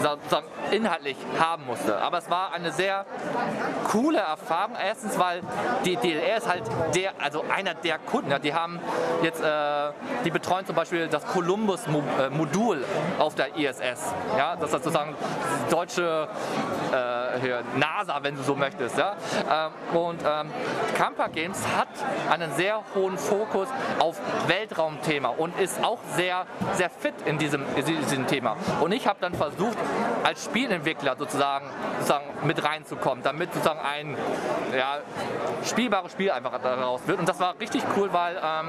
sozusagen inhaltlich haben musste. Aber es war eine sehr coole Erfahrung. Erstens, weil die DLR ist halt der, also einer der Kunden. Ja, die haben jetzt, äh, die betreuen zum Beispiel das Columbus-Modul auf der ISS. Ja, das ist sozusagen deutsche äh, NASA, wenn du so möchtest. Ja? Ähm, und ähm, Camper Games hat einen sehr hohen Fokus auf Weltraumthema und ist auch sehr, sehr fit in diesem, in diesem Thema. Und ich habe dann versucht, als Spielentwickler sozusagen, sozusagen mit reinzukommen, damit sozusagen ein ja, spielbares Spiel einfach daraus wird. Und das war richtig cool, weil ähm,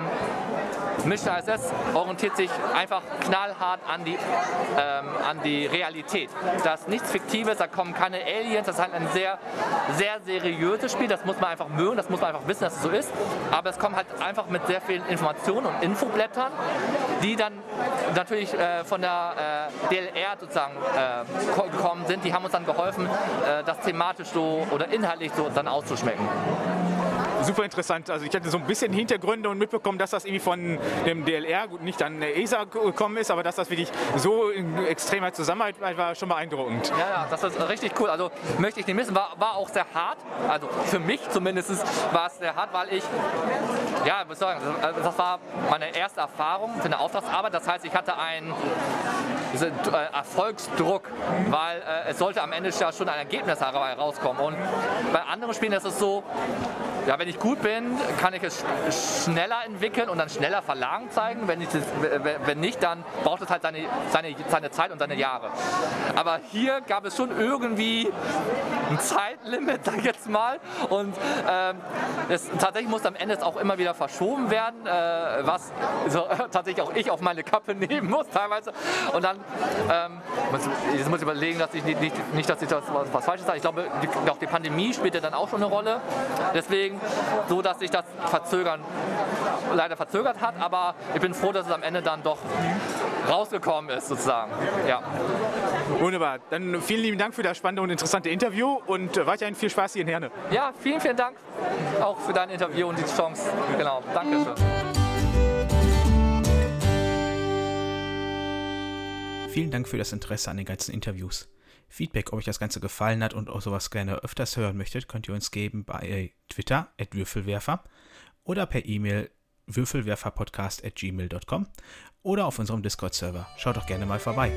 Mission ISS orientiert sich einfach knallhart an die, ähm, an die Realität. Da ist nichts Fiktives, da kommen keine Aliens, das ist halt ein sehr, sehr seriöses Spiel, das muss man einfach mögen, das muss man einfach wissen, dass es so ist. Aber es kommt halt einfach mit sehr vielen Informationen und Infoblättern, die dann natürlich äh, von der äh, DLR sozusagen äh, gekommen sind. Die haben uns dann geholfen, äh, das thematisch so oder inhaltlich so dann auszuschmecken super interessant. Also ich hatte so ein bisschen Hintergründe und mitbekommen, dass das irgendwie von dem DLR, gut nicht an der ESA gekommen ist, aber dass das wirklich so in extremer Zusammenarbeit war, schon beeindruckend. Ja, ja, das ist richtig cool. Also möchte ich nicht missen, war, war auch sehr hart. Also für mich zumindest war es sehr hart, weil ich, ja, muss sagen, das war meine erste Erfahrung für eine Auftragsarbeit. Das heißt, ich hatte einen äh, Erfolgsdruck, weil äh, es sollte am Ende ja schon ein Ergebnis herauskommen. Und bei anderen Spielen ist es so, ja, wenn ich gut bin, kann ich es schneller entwickeln und dann schneller Verlagen zeigen. Wenn, ich das, wenn nicht, dann braucht es halt seine, seine, seine Zeit und seine Jahre. Aber hier gab es schon irgendwie ein Zeitlimit, sag ich jetzt mal. Und ähm, es, tatsächlich musste am Ende auch immer wieder verschoben werden, äh, was so, tatsächlich auch ich auf meine Kappe nehmen muss teilweise. Und dann, ähm, jetzt muss ich überlegen, dass ich nicht, nicht, nicht dass ich das was, was Falsches sage. Ich glaube, die, auch die Pandemie spielte dann auch schon eine Rolle. Deswegen Deswegen, so dass sich das Verzögern leider verzögert hat, aber ich bin froh, dass es am Ende dann doch rausgekommen ist, sozusagen. Ja. Wunderbar. Dann vielen lieben Dank für das spannende und interessante Interview und äh, weiterhin viel Spaß hier in Herne. Ja, vielen, vielen Dank auch für dein Interview und die Chance. Genau, danke schön. Vielen Dank für das Interesse an den ganzen Interviews. Feedback, ob euch das Ganze gefallen hat und auch sowas gerne öfters hören möchtet, könnt ihr uns geben bei Twitter, at Würfelwerfer, oder per E-Mail würfelwerferpodcast at gmail.com oder auf unserem Discord-Server. Schaut doch gerne mal vorbei.